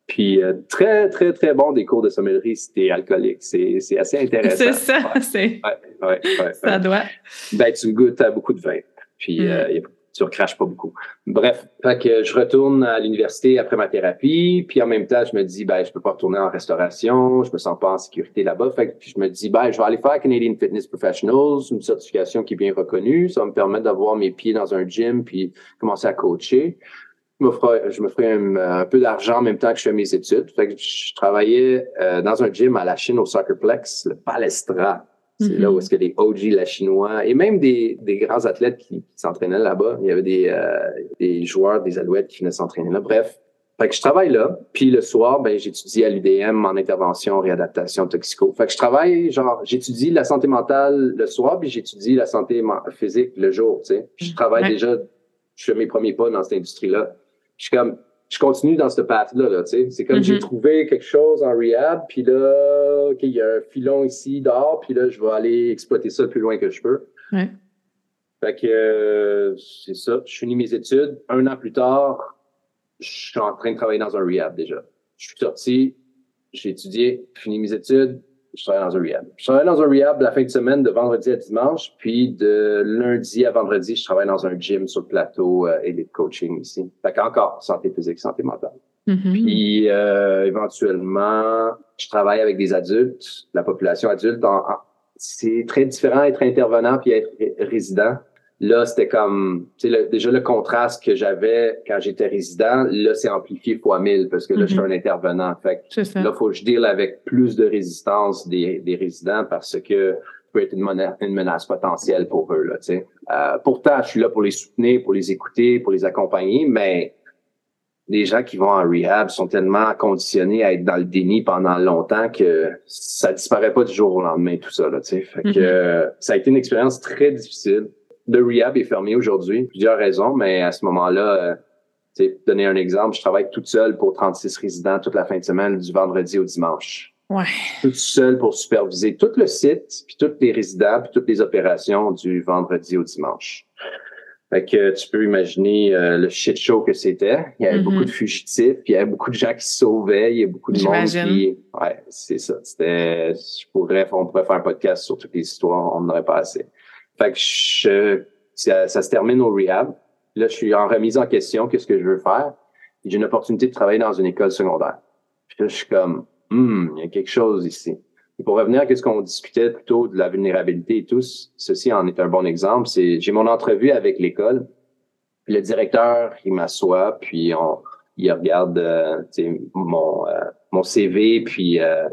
puis euh, très, très, très bon des cours de sommellerie c'était alcoolique. C'est, c'est assez intéressant. C'est ça, c'est. Ouais, ouais, ouais, ça doit. Ben, tu goûtes à beaucoup de vin. Puis hmm. il y a tu recraches pas beaucoup. Bref, fait que je retourne à l'université après ma thérapie, puis en même temps, je me dis, ben, je peux pas retourner en restauration, je me sens pas en sécurité là-bas. Fait que je me dis, ben, je vais aller faire Canadian Fitness Professionals, une certification qui est bien reconnue. Ça va me permettre d'avoir mes pieds dans un gym, puis commencer à coacher. Je me ferai, je un, peu d'argent en même temps que je fais mes études. Fait que je travaillais euh, dans un gym à la Chine au Soccerplex, le Palestra C'est là où est-ce que les OG, la chinois, et même des, des grands athlètes qui, s'entraînaient là-bas. Il y avait des, euh, des joueurs, des alouettes qui venaient s'entraîner là. Bref, fait que je travaille là, puis le soir, ben j'étudie à l'UDM en intervention, réadaptation, toxico. Fait que je travaille, genre, j'étudie la santé mentale le soir, puis j'étudie la santé physique le jour, tu sais. Je travaille déjà, je fais mes premiers pas dans cette industrie-là. Je suis comme, je continue dans cette path-là, là. C'est comme j'ai mm-hmm. trouvé quelque chose en rehab, puis là, OK, il y a un filon ici, dehors, puis là, je vais aller exploiter ça le plus loin que je peux. Ouais. Fait que euh, c'est ça. Je finis mes études. Un an plus tard, je suis en train de travailler dans un rehab déjà. Je suis sorti, j'ai étudié, fini mes études, je travaille dans un rehab. Je travaille dans un rehab la fin de semaine de vendredi à dimanche, puis de lundi à vendredi, je travaille dans un gym sur le plateau euh, Elite Coaching ici. Fait qu'encore, santé physique, santé mentale. Mm-hmm. Puis euh, éventuellement, je travaille avec des adultes, la population adulte. c'est très différent être intervenant puis être résident. Là, c'était comme, tu sais, déjà le contraste que j'avais quand j'étais résident, là, c'est amplifié fois mille parce que là, je suis mhm. un intervenant. Fait que là, faut que je deal avec plus de résistance des, des résidents parce que peut être une menace, une menace potentielle pour eux, là, tu sais. Euh, pourtant, je suis là pour les soutenir, pour les écouter, pour les accompagner, mais les gens qui vont en rehab sont tellement conditionnés à être dans le déni pendant longtemps que ça disparaît pas du jour au lendemain, tout ça, là, tu sais. Fait que mhm. ça a été une expérience très difficile le rehab est fermé aujourd'hui. Plusieurs raisons, mais à ce moment-là, euh, donner un exemple, je travaille toute seule pour 36 résidents toute la fin de semaine, du vendredi au dimanche. Ouais. Toute seule pour superviser tout le site, puis tous les résidents, puis toutes les opérations du vendredi au dimanche. Fait que tu peux imaginer euh, le shit show que c'était. Il y avait beaucoup de mm-hmm. fugitifs, puis il y avait beaucoup de gens qui se sauvaient, il y a beaucoup de monde qui. Ouais, c'est ça. C'était. Je pourrais, on pourrait faire un podcast sur toutes les histoires, on n'aurait pas assez. Fait que je, ça, se termine au rehab. Là, je suis en remise en question, qu'est-ce que je veux faire? J'ai une opportunité de travailler dans une école secondaire. Puis là, je suis comme, hmm, il y a quelque chose ici. Pour revenir à ce qu'on discutait plutôt de la vulnérabilité et tout, ceci en est un bon exemple. C'est, j'ai mon entrevue avec l'école. Le directeur, il m'assoit, puis on, il regarde euh, mon, euh, mon CV, puis euh,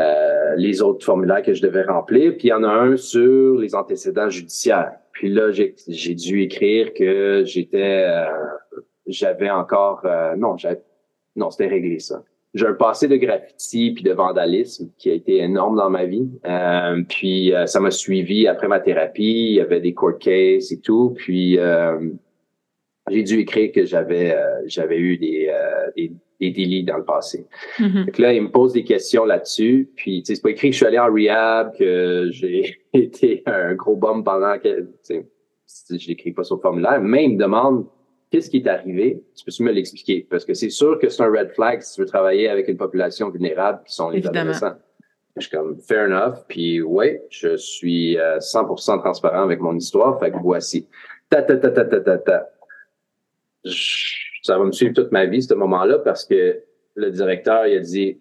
euh, les autres formulaires que je devais remplir. Puis il y en a un sur les antécédents judiciaires. Puis là, j'ai dû écrire que j'étais, euh, j'avais encore, euh, non, non, c'était réglé ça. J'ai un passé de graffiti puis de vandalisme qui a été énorme dans ma vie. puis ça m'a suivi après ma thérapie. Il y avait des court cases et tout. Puis j'ai dû écrire que j'avais j'avais eu des, des des délits dans le passé. Mm-hmm. là, il me pose des questions là-dessus. Puis, tu sais, c'est pas écrit que je suis allé en rehab, que j'ai été un gros bum pendant que, tu sais, je l'écris pas sur le formulaire, mais il me demande qu'est-ce qui est arrivé? Tu peux-tu me l'expliquer? Parce que c'est sûr que c'est un red flag si tu veux travailler avec une population vulnérable qui sont les adolescents. Je suis comme, fair enough. Puis, ouais, je suis 100% euh, transparent avec mon histoire. Fait que voici. Ta, ta, ta, ta, ta, ta, ta ça va me suivre toute ma vie, ce moment-là, parce que le directeur, il a dit,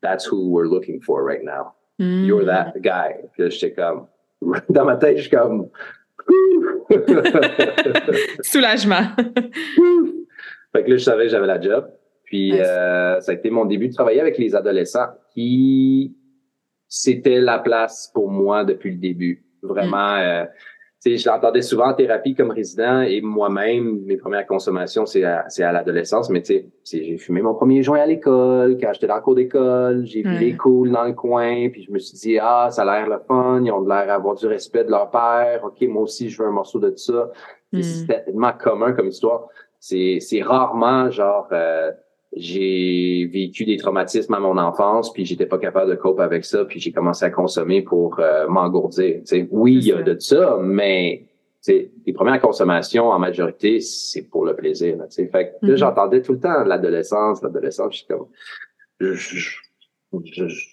That's who we're looking for right now. Mm. You're that guy. Puis là, j'étais comme, dans ma tête, je suis comme, Soulagement. fait que là, je savais que j'avais la job. Puis, euh, ça a été mon début de travailler avec les adolescents qui, c'était la place pour moi depuis le début. Vraiment, mm. euh, je l'entendais souvent en thérapie comme résident et moi-même, mes premières consommations, c'est à, c'est à l'adolescence. Mais tu sais, j'ai fumé mon premier joint à l'école, quand j'étais dans le cours d'école, j'ai vu les cools dans le coin, puis je me suis dit, ah, ça a l'air le fun, ils ont l'air d'avoir du respect de leur père, ok, moi aussi, je veux un morceau de ça. Mm. C'est tellement commun comme histoire. C'est, c'est rarement genre... Euh, j'ai vécu des traumatismes à mon enfance, puis j'étais pas capable de cope avec ça, puis j'ai commencé à consommer pour euh, m'engourdir. Oui, il y a de ça, mais les premières consommations, en majorité, c'est pour le plaisir. Là, fait que, mm-hmm. j'entendais tout le temps l'adolescence, l'adolescence, je suis comme... Je,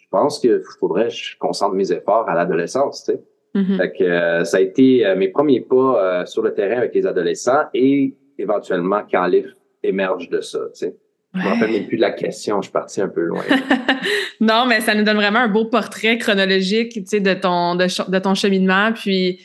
pense qu'il faudrait que je concentre mes efforts à l'adolescence, tu sais. Mm-hmm. Fait que euh, ça a été euh, mes premiers pas sur le terrain avec les adolescents et éventuellement quand livre émerge de ça, tu sais. Je me rappelle même plus de la question, je suis parti un peu loin. non, mais ça nous donne vraiment un beau portrait chronologique, tu sais, de ton, de, ton cheminement. Puis,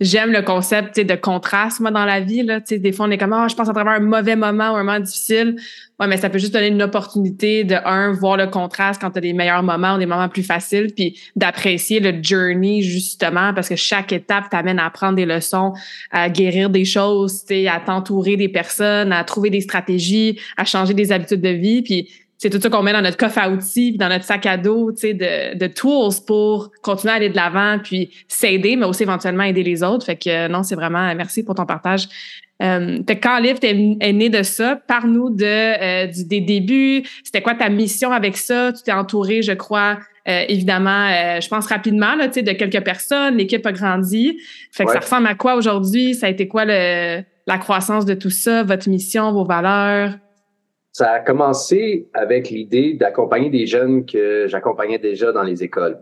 j'aime le concept de contraste, moi, dans la vie. Là, des fois, on est comme, ah, je pense à travers un mauvais moment ou un moment difficile. Ouais, mais ça peut juste donner une opportunité de, un, voir le contraste quand tu as des meilleurs moments ou des moments plus faciles, puis d'apprécier le journey, justement, parce que chaque étape t'amène à apprendre des leçons, à guérir des choses, à t'entourer des personnes, à trouver des stratégies, à changer des habitudes de vie. Puis c'est tout ça qu'on met dans notre coffre à outils, puis dans notre sac à dos, tu sais, de, de tools pour continuer à aller de l'avant, puis s'aider, mais aussi éventuellement aider les autres. Fait que non, c'est vraiment merci pour ton partage. Euh, fait que quand Lift est, né de ça, parle-nous de euh, des débuts. C'était quoi ta mission avec ça? Tu t'es entouré, je crois, euh, évidemment, euh, je pense rapidement là, tu sais, de quelques personnes. L'équipe a grandi. Fait que ça ressemble à quoi aujourd'hui? Ça a été quoi le, la croissance de tout ça? Votre mission, vos valeurs? Ça a commencé avec l'idée d'accompagner des jeunes que j'accompagnais déjà dans les écoles.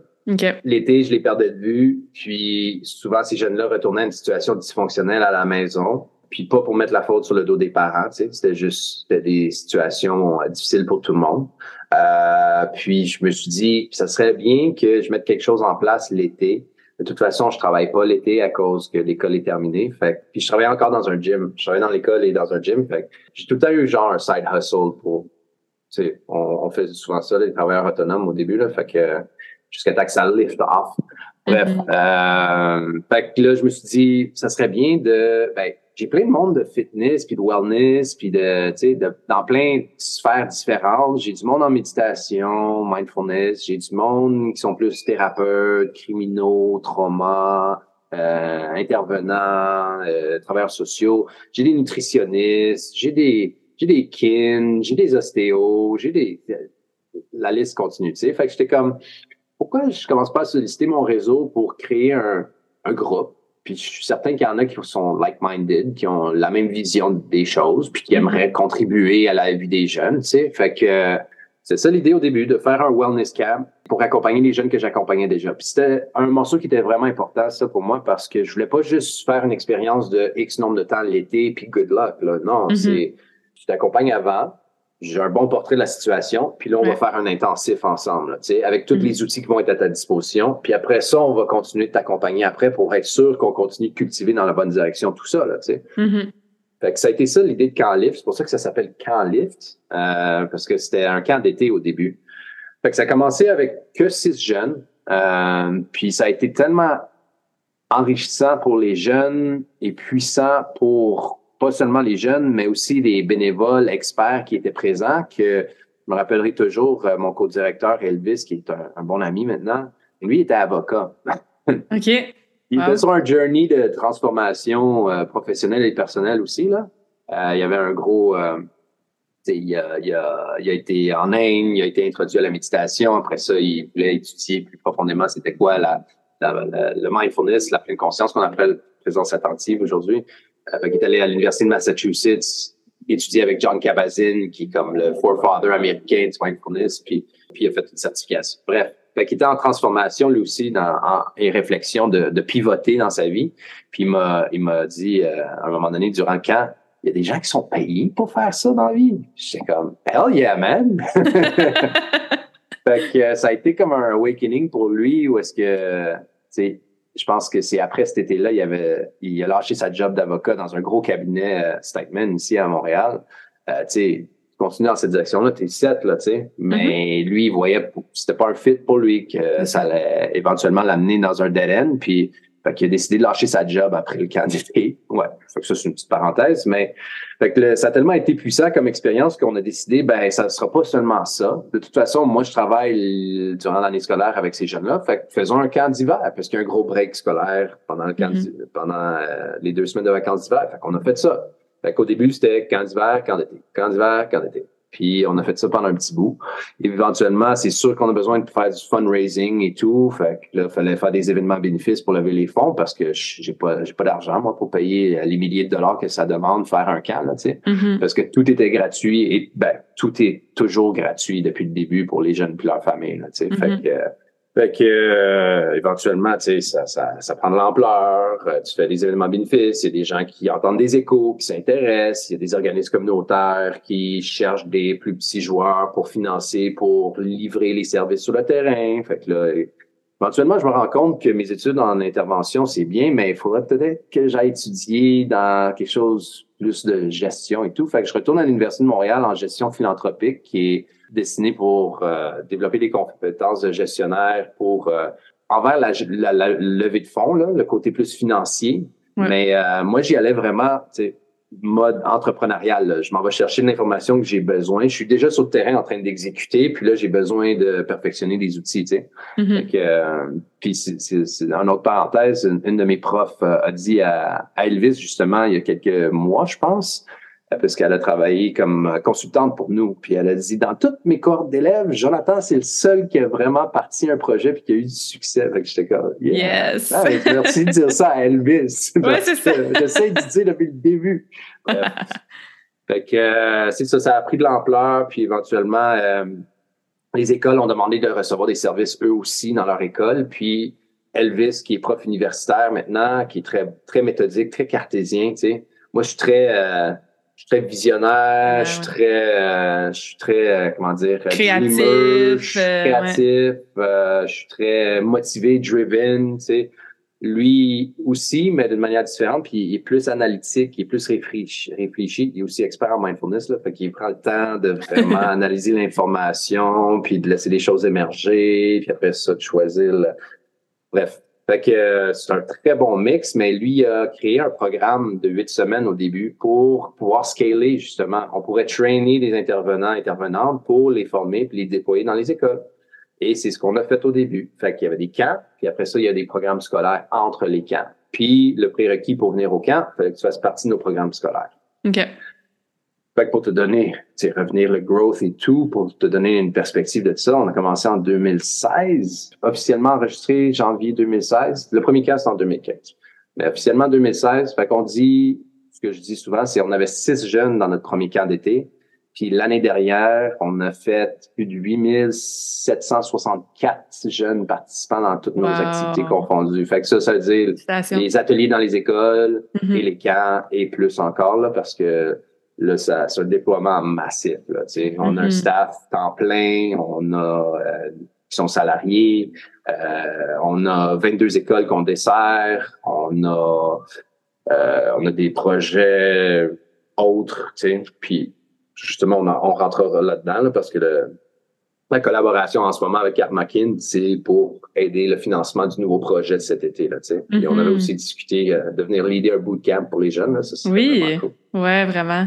L'été, je les perdais de vue, puis souvent ces jeunes-là retournaient à une situation dysfonctionnelle à la maison, puis pas pour mettre la faute sur le dos des parents, tu sais, c'était juste des situations euh, difficiles pour tout le monde. Euh, puis je me suis dit, ça serait bien que je mette quelque chose en place l'été de toute façon, je travaille pas l'été à cause que l'école est terminée. Fait puis je travaille encore dans un gym. Je travaille dans l'école et dans un gym. Fait j'ai tout le temps eu genre un side hustle pour, tu sais, on, on fait souvent ça, les travailleurs autonomes au début, là. Fait que, jusqu'à temps que ça lift off. Bref. Mm-hmm. euh, fait que là, je me suis dit, ça serait bien de, ben, j'ai plein de monde de fitness puis de wellness puis de tu sais de, dans plein de sphères différentes. J'ai du monde en méditation mindfulness. J'ai du monde qui sont plus thérapeutes criminaux trauma euh, intervenants euh, travailleurs sociaux. J'ai des nutritionnistes. J'ai des j'ai des kin j'ai des ostéos j'ai des la liste continue tu sais. Fait que j'étais comme pourquoi je commence pas à solliciter mon réseau pour créer un un groupe? Puis je suis certain qu'il y en a qui sont like-minded, qui ont la même vision des choses, puis qui mm-hmm. aimeraient contribuer à la vie des jeunes, tu sais. Fait que c'est ça l'idée au début, de faire un wellness camp pour accompagner les jeunes que j'accompagnais déjà. Puis c'était un morceau qui était vraiment important, ça, pour moi, parce que je voulais pas juste faire une expérience de X nombre de temps l'été, puis good luck, là. Non, mm-hmm. c'est... Tu t'accompagnes avant, j'ai un bon portrait de la situation, puis là, on va faire un intensif ensemble, sais, avec tous les outils qui vont être à ta disposition. Puis après ça, on va continuer de t'accompagner après pour être sûr qu'on continue de cultiver dans la bonne direction tout ça. Là, sais. Mm-hmm. Fait que ça a été ça l'idée de Camp Lift. C'est pour ça que ça s'appelle Camp Lift, euh, parce que c'était un camp d'été au début. Fait que ça a commencé avec que six jeunes. Euh, puis ça a été tellement enrichissant pour les jeunes et puissant pour pas seulement les jeunes, mais aussi les bénévoles experts qui étaient présents, que je me rappellerai toujours euh, mon co-directeur Elvis, qui est un, bon ami maintenant. Lui, il était avocat. OK. il était sur un journey de transformation euh, professionnelle et personnelle aussi. Là. Euh, il y avait un gros... il, a, il, a, il a été en Inde, il a été introduit à la méditation. Après ça, il voulait étudier plus profondément c'était quoi la, le mindfulness, la pleine conscience qu'on appelle présence attentive aujourd'hui. Euh, il est allé à l'Université de Massachusetts étudier avec John Kabat-Zinn, qui est comme le forefather américain du mindfulness, puis, puis il a fait une certification. Bref, fait qu'il était en transformation lui aussi dans en, réflexion de, de, pivoter dans sa vie. Puis il m'a il m'a dit euh, à un moment donné durant le camp, il y a des gens qui sont payés pour faire ça dans la vie. J'étais comme hell yeah man. fait que euh, ça a été comme un awakening pour lui où est-ce que tu je pense que c'est après cet été-là, il avait, il a lâché sa job d'avocat dans un gros cabinet euh, ici à Montréal. Euh, tu sais, tu continues dans cette direction-là, t'es set, là, tu sais. Mais mm-hmm. lui, il voyait, c'était pas un fit pour lui, que ça allait éventuellement l'amener dans un dead end. Puis fait qu'il a décidé de lâcher sa job après le candidat. Ouais, fait que ça, c'est une petite parenthèse, mais fait que ça a tellement été puissant comme expérience qu'on a décidé, ben, ça ne sera pas seulement ça. De toute façon, moi, je travaille durant l'année scolaire avec ces jeunes-là. Fait que faisons un camp d'hiver, parce qu'il y a un gros break scolaire pendant le camp mm-hmm. pendant euh, les deux semaines de vacances d'hiver. Fait qu'on a fait ça. Fait qu'au début, c'était camp d'hiver, camp d'été. Camp d'hiver, camp d'été. Puis on a fait ça pendant un petit bout. éventuellement, c'est sûr qu'on a besoin de faire du fundraising et tout. Fait que là, il fallait faire des événements bénéfices pour lever les fonds parce que j'ai pas j'ai pas d'argent moi pour payer les milliers de dollars que ça demande faire un camp là, tu sais. Mm-hmm. Parce que tout était gratuit et ben tout est toujours gratuit depuis le début pour les jeunes et leurs familles là, tu sais. Fait mm-hmm. que fait que euh, éventuellement, tu sais, ça, ça, ça prend de l'ampleur. Euh, tu fais des événements bénéfices. Il y a des gens qui entendent des échos, qui s'intéressent. Il y a des organismes communautaires qui cherchent des plus petits joueurs pour financer, pour livrer les services sur le terrain. Fait que là, éventuellement, je me rends compte que mes études en intervention, c'est bien, mais il faudrait peut-être que j'aille étudier dans quelque chose plus de gestion et tout. Fait que je retourne à l'Université de Montréal en gestion philanthropique qui est destinée pour euh, développer des compétences de gestionnaire pour euh, envers la, la, levée de fonds, là, le côté plus financier. Mais euh, moi, j'y allais vraiment, mode entrepreneurial. Je m'en vais chercher l'information que j'ai besoin. Je suis déjà sur le terrain en train d'exécuter, puis là, j'ai besoin de perfectionner des outils. Tu sais. Mm-hmm. euh, puis c'est une autre parenthèse, une, de mes profs euh, a dit à, à, Elvis, justement, il y a quelques mois, je pense, parce qu'elle a travaillé comme consultante pour nous. Puis elle a dit, dans toutes mes cordes d'élèves, Jonathan, c'est le seul qui a vraiment parti un projet puis qui a eu du succès. Fait que j'étais comme, yes. Ah, merci de dire ça à Elvis. Ouais, c'est ça. J'essaie de dire depuis le début. fait que euh, c'est ça, ça a pris de l'ampleur. Puis éventuellement, euh, les écoles ont demandé de recevoir des services eux aussi dans leur école. Puis Elvis, qui est prof universitaire maintenant, qui est très, très méthodique, très cartésien, tu sais. Moi, je suis très... Euh, je suis très visionnaire, je suis très, euh, je suis très, euh, comment dire, euh, créatif, je suis créatif, je suis très motivé, driven, tu sais. Lui aussi, mais d'une manière différente, puis il est plus analytique, il est plus réfléchi, réfléchi il est aussi expert en mindfulness, là, fait qu'il prend le temps de vraiment analyser l'information, puis de laisser les choses émerger, puis après ça, de choisir le... Bref, fait que euh, c'est un très bon mix, mais lui a créé un programme de huit semaines au début pour pouvoir scaler justement. On pourrait trainer des intervenants, intervenantes pour les former puis les déployer dans les écoles. Et c'est ce qu'on a fait au début. Fait qu'il y avait des camps, puis après ça, il y a des programmes scolaires entre les camps. Puis le prérequis pour venir au camp, il fallait que tu fasses partie de nos programmes scolaires. OK. Fait que pour te donner, tu revenir le growth et tout, pour te donner une perspective de ça, on a commencé en 2016, officiellement enregistré janvier 2016. Le premier cas, c'est en 2015. Mais officiellement 2016, fait qu'on dit, ce que je dis souvent, c'est on avait six jeunes dans notre premier camp d'été. Puis l'année dernière, on a fait plus de 8764 jeunes participants dans toutes nos activités confondues. Fait que ça, ça veut dire les ateliers dans les écoles mm-hmm. et les camps et plus encore, là, parce que là, c'est un déploiement massif. Là, On a un mm-hmm. staff temps plein, on a euh, qui sont salariés, euh, on a 22 écoles qu'on dessert, on a euh, on a des projets autres, puis justement, on, on rentrera là-dedans parce que le, la collaboration en ce moment avec Armakin, c'est pour aider le financement du nouveau projet de cet été. Là, Et on avait mm-hmm. aussi discuté euh, de venir leader bootcamp pour les jeunes. Là. Ça, oui, vraiment cool. ouais, vraiment.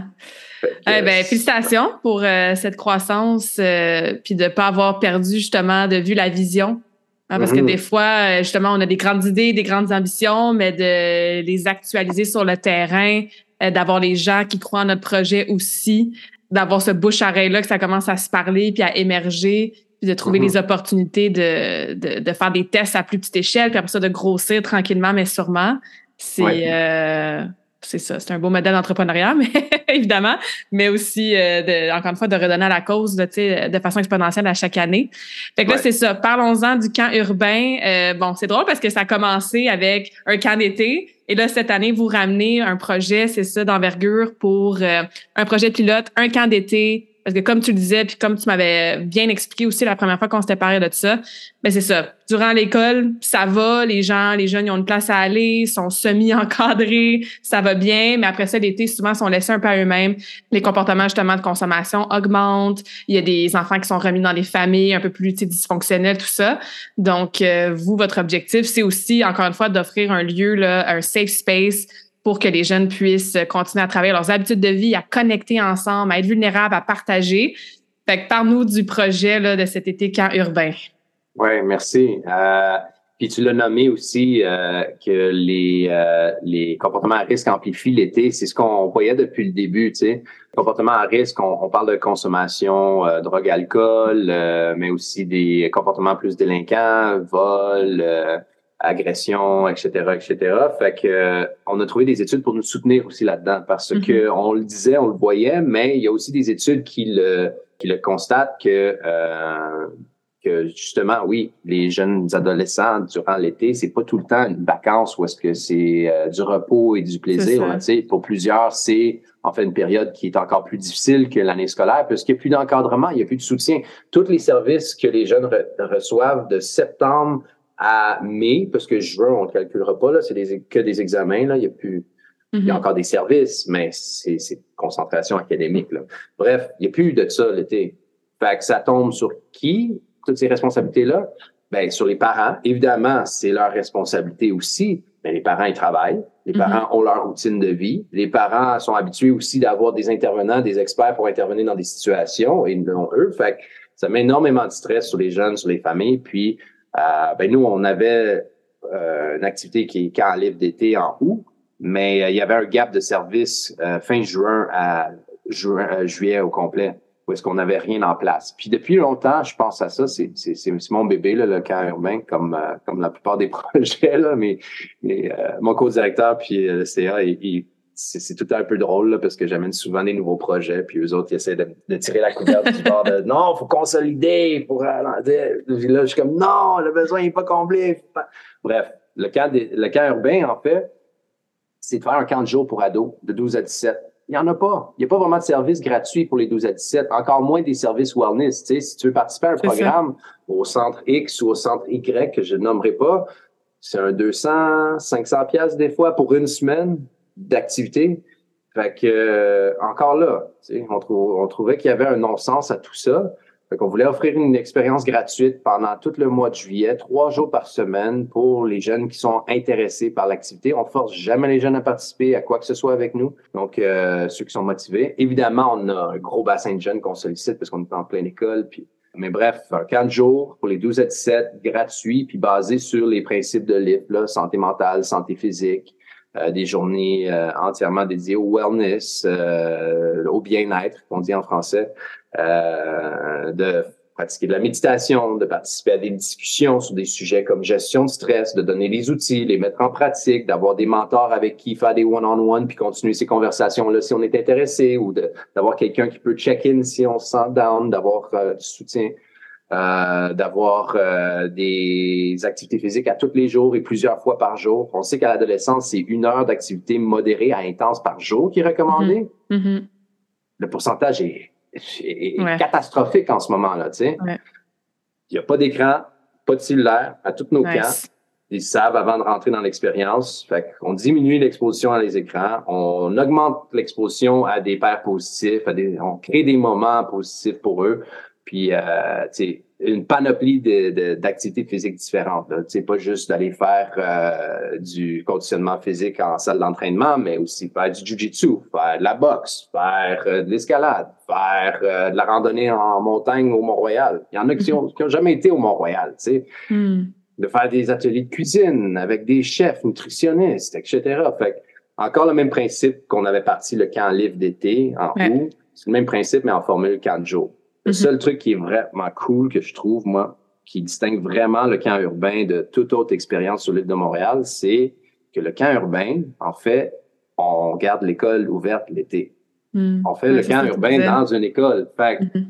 eh ben, félicitations pour euh, cette croissance, euh, puis de ne pas avoir perdu justement de vue la vision. Hein, parce que mm-hmm. des fois, justement, on a des grandes idées, des grandes ambitions, mais de les actualiser sur le terrain, d'avoir les gens qui croient en notre projet aussi, d'avoir ce bouche-oreille-là, que ça commence à se parler puis à émerger, puis de trouver des mm-hmm. opportunités de, de, de, faire des tests à plus petite échelle, puis après ça, de grossir tranquillement, mais sûrement. C'est euh, c'est ça, c'est un beau modèle d'entrepreneuriat, mais évidemment, mais aussi, euh, de, encore une fois, de redonner à la cause de, de façon exponentielle à chaque année. Fait que là, c'est ça. Parlons-en du camp urbain. Euh, bon, c'est drôle parce que ça a commencé avec un camp d'été. Et là, cette année, vous ramenez un projet, c'est ça, d'envergure pour euh, un projet pilote, un camp d'été parce que comme tu le disais, puis comme tu m'avais bien expliqué aussi la première fois qu'on s'était parlé de ça, mais ben, c'est ça. Durant l'école, ça va, les gens, les jeunes, ils ont une place à aller, sont semi-encadrés, ça va bien, mais après ça, l'été, souvent, sont laissés un peu à eux-mêmes. Les comportements, justement, de consommation augmentent. Il y a des enfants qui sont remis dans des familles un peu plus dysfonctionnelles, tout ça. Donc, euh, vous, votre objectif, c'est aussi, encore une fois, d'offrir un lieu, là, un safe space pour que les jeunes puissent continuer à travailler leurs habitudes de vie, à connecter ensemble, à être vulnérables, à partager. Fait que parle-nous du projet de cet été camp urbain. Oui, merci. Euh, puis tu l'as nommé aussi euh, que les, euh, les comportements à risque amplifient l'été. C'est ce qu'on voyait depuis le début. Tu sais. Comportements à risque, on, on parle de consommation, euh, drogue, alcool, mais aussi des comportements plus délinquants, vol, agression, etc., etc. Fait que euh, on a trouvé des études pour nous soutenir aussi là-dedans parce mm-hmm. que on le disait, on le voyait, mais il y a aussi des études qui le qui le constatent que euh, que justement, oui, les jeunes adolescents durant l'été, c'est pas tout le temps une vacance où est-ce que c'est euh, du repos et du plaisir. pour plusieurs, c'est en fait une période qui est encore plus difficile que l'année scolaire parce qu'il n'y a plus d'encadrement, il n'y a plus de soutien. Tous les services que les jeunes reçoivent de septembre à mai, parce que juin, on ne calculera pas, là, c'est que des examens, là, il y a plus, il y a mm-hmm. encore des services, mais c'est, c'est concentration académique, là. Bref, il n'y a plus de ça l'été. Fait que ça tombe sur qui, toutes ces responsabilités-là? Ben, sur les parents. Évidemment, c'est leur responsabilité aussi, mais les parents, ils travaillent. Les mm-hmm. parents ont leur routine de vie. Les parents sont habitués aussi d'avoir des intervenants, des experts pour intervenir dans des situations et non eux. Fait que ça met énormément de stress sur les jeunes, sur les familles. Puis, ben nous, on avait euh, une activité qui est quand livre d'été en août, mais euh, il y avait un gap de service fin juin à juin, juillet au complet où est-ce qu'on n'avait rien en place. Puis depuis longtemps, je pense à ça, c'est, mon bébé, là, le camp urbain, comme, comme la plupart des projets, là, mais, mais mon co-directeur puis le CA, il, c'est tout un peu drôle là, parce que j'amène souvent des nouveaux projets, puis eux autres, ils essaient de, de tirer la couverture du bord de non, faut consolider pour là, je suis comme non, le besoin n'est pas comblé. Bref, le camp, le camp urbain, en fait, c'est de faire un camp de jour pour ados de 12 à 17. Il n'y en a pas. Il n'y a pas vraiment de service gratuit pour les 12 à 17, encore moins des services wellness. Tu sais, si tu veux participer à un programme au centre X ou au centre Y, que je ne nommerai pas, c'est un 200, 500 pièces des fois pour une semaine d'activité. Fait que euh, encore là, on, on trouvait qu'il y avait un non-sens à tout ça. Fait qu'on voulait offrir une expérience gratuite pendant tout le mois de juillet, trois jours par semaine pour les jeunes qui sont intéressés par l'activité. On force jamais les jeunes à participer à quoi que ce soit avec nous. Donc, euh, ceux qui sont motivés. Évidemment, on a un gros bassin de jeunes qu'on sollicite parce qu'on est en pleine école. Puis, mais bref, un camp jours pour les 12 à 17, gratuit, puis basé sur les principes de l'IF, santé mentale, santé physique, des journées euh, entièrement dédiées au wellness, euh, au bien-être, qu'on dit en français, de pratiquer de la méditation, de participer à des discussions sur des sujets comme gestion de stress, de donner les outils, les mettre en pratique, d'avoir des mentors avec qui faire des one-on-one puis continuer ces conversations-là si on est intéressé ou d'avoir quelqu'un qui peut check-in si on se sent down, d'avoir du soutien euh, d'avoir euh, des activités physiques à tous les jours et plusieurs fois par jour. On sait qu'à l'adolescence, c'est une heure d'activité modérée à intense par jour qui est recommandée. Mm-hmm. Mm-hmm. Le pourcentage est, catastrophique en ce moment-là. Tu sais. Il n'y a pas d'écran, pas de cellulaire à tous nos cas. Ils savent avant de rentrer dans l'expérience. Fait qu'on diminue l'exposition à les écrans, on augmente l'exposition à des pairs positifs, à des, on crée des moments positifs pour eux. Puis, euh, une panoplie d'activités de, physiques différentes. sais Pas juste d'aller faire euh, du conditionnement physique en salle d'entraînement, mais aussi faire du jujitsu, faire de la boxe, faire euh, de l'escalade, faire euh, de la randonnée en montagne au Mont-Royal. Il y en a qui n'ont jamais été au Mont-Royal. Mm. De faire des ateliers de cuisine avec des chefs, nutritionnistes, etc. Fait encore le même principe qu'on avait parti le camp livre d'été en août. C'est le même principe, mais en formule camp de jour. Le mm-hmm. seul truc qui est vraiment cool que je trouve, moi, qui distingue vraiment le camp urbain de toute autre expérience sur l'île de Montréal, c'est que le camp urbain, en fait, on garde l'école ouverte l'été. Mm. On fait le camp urbain dans une école. Fait mm-hmm.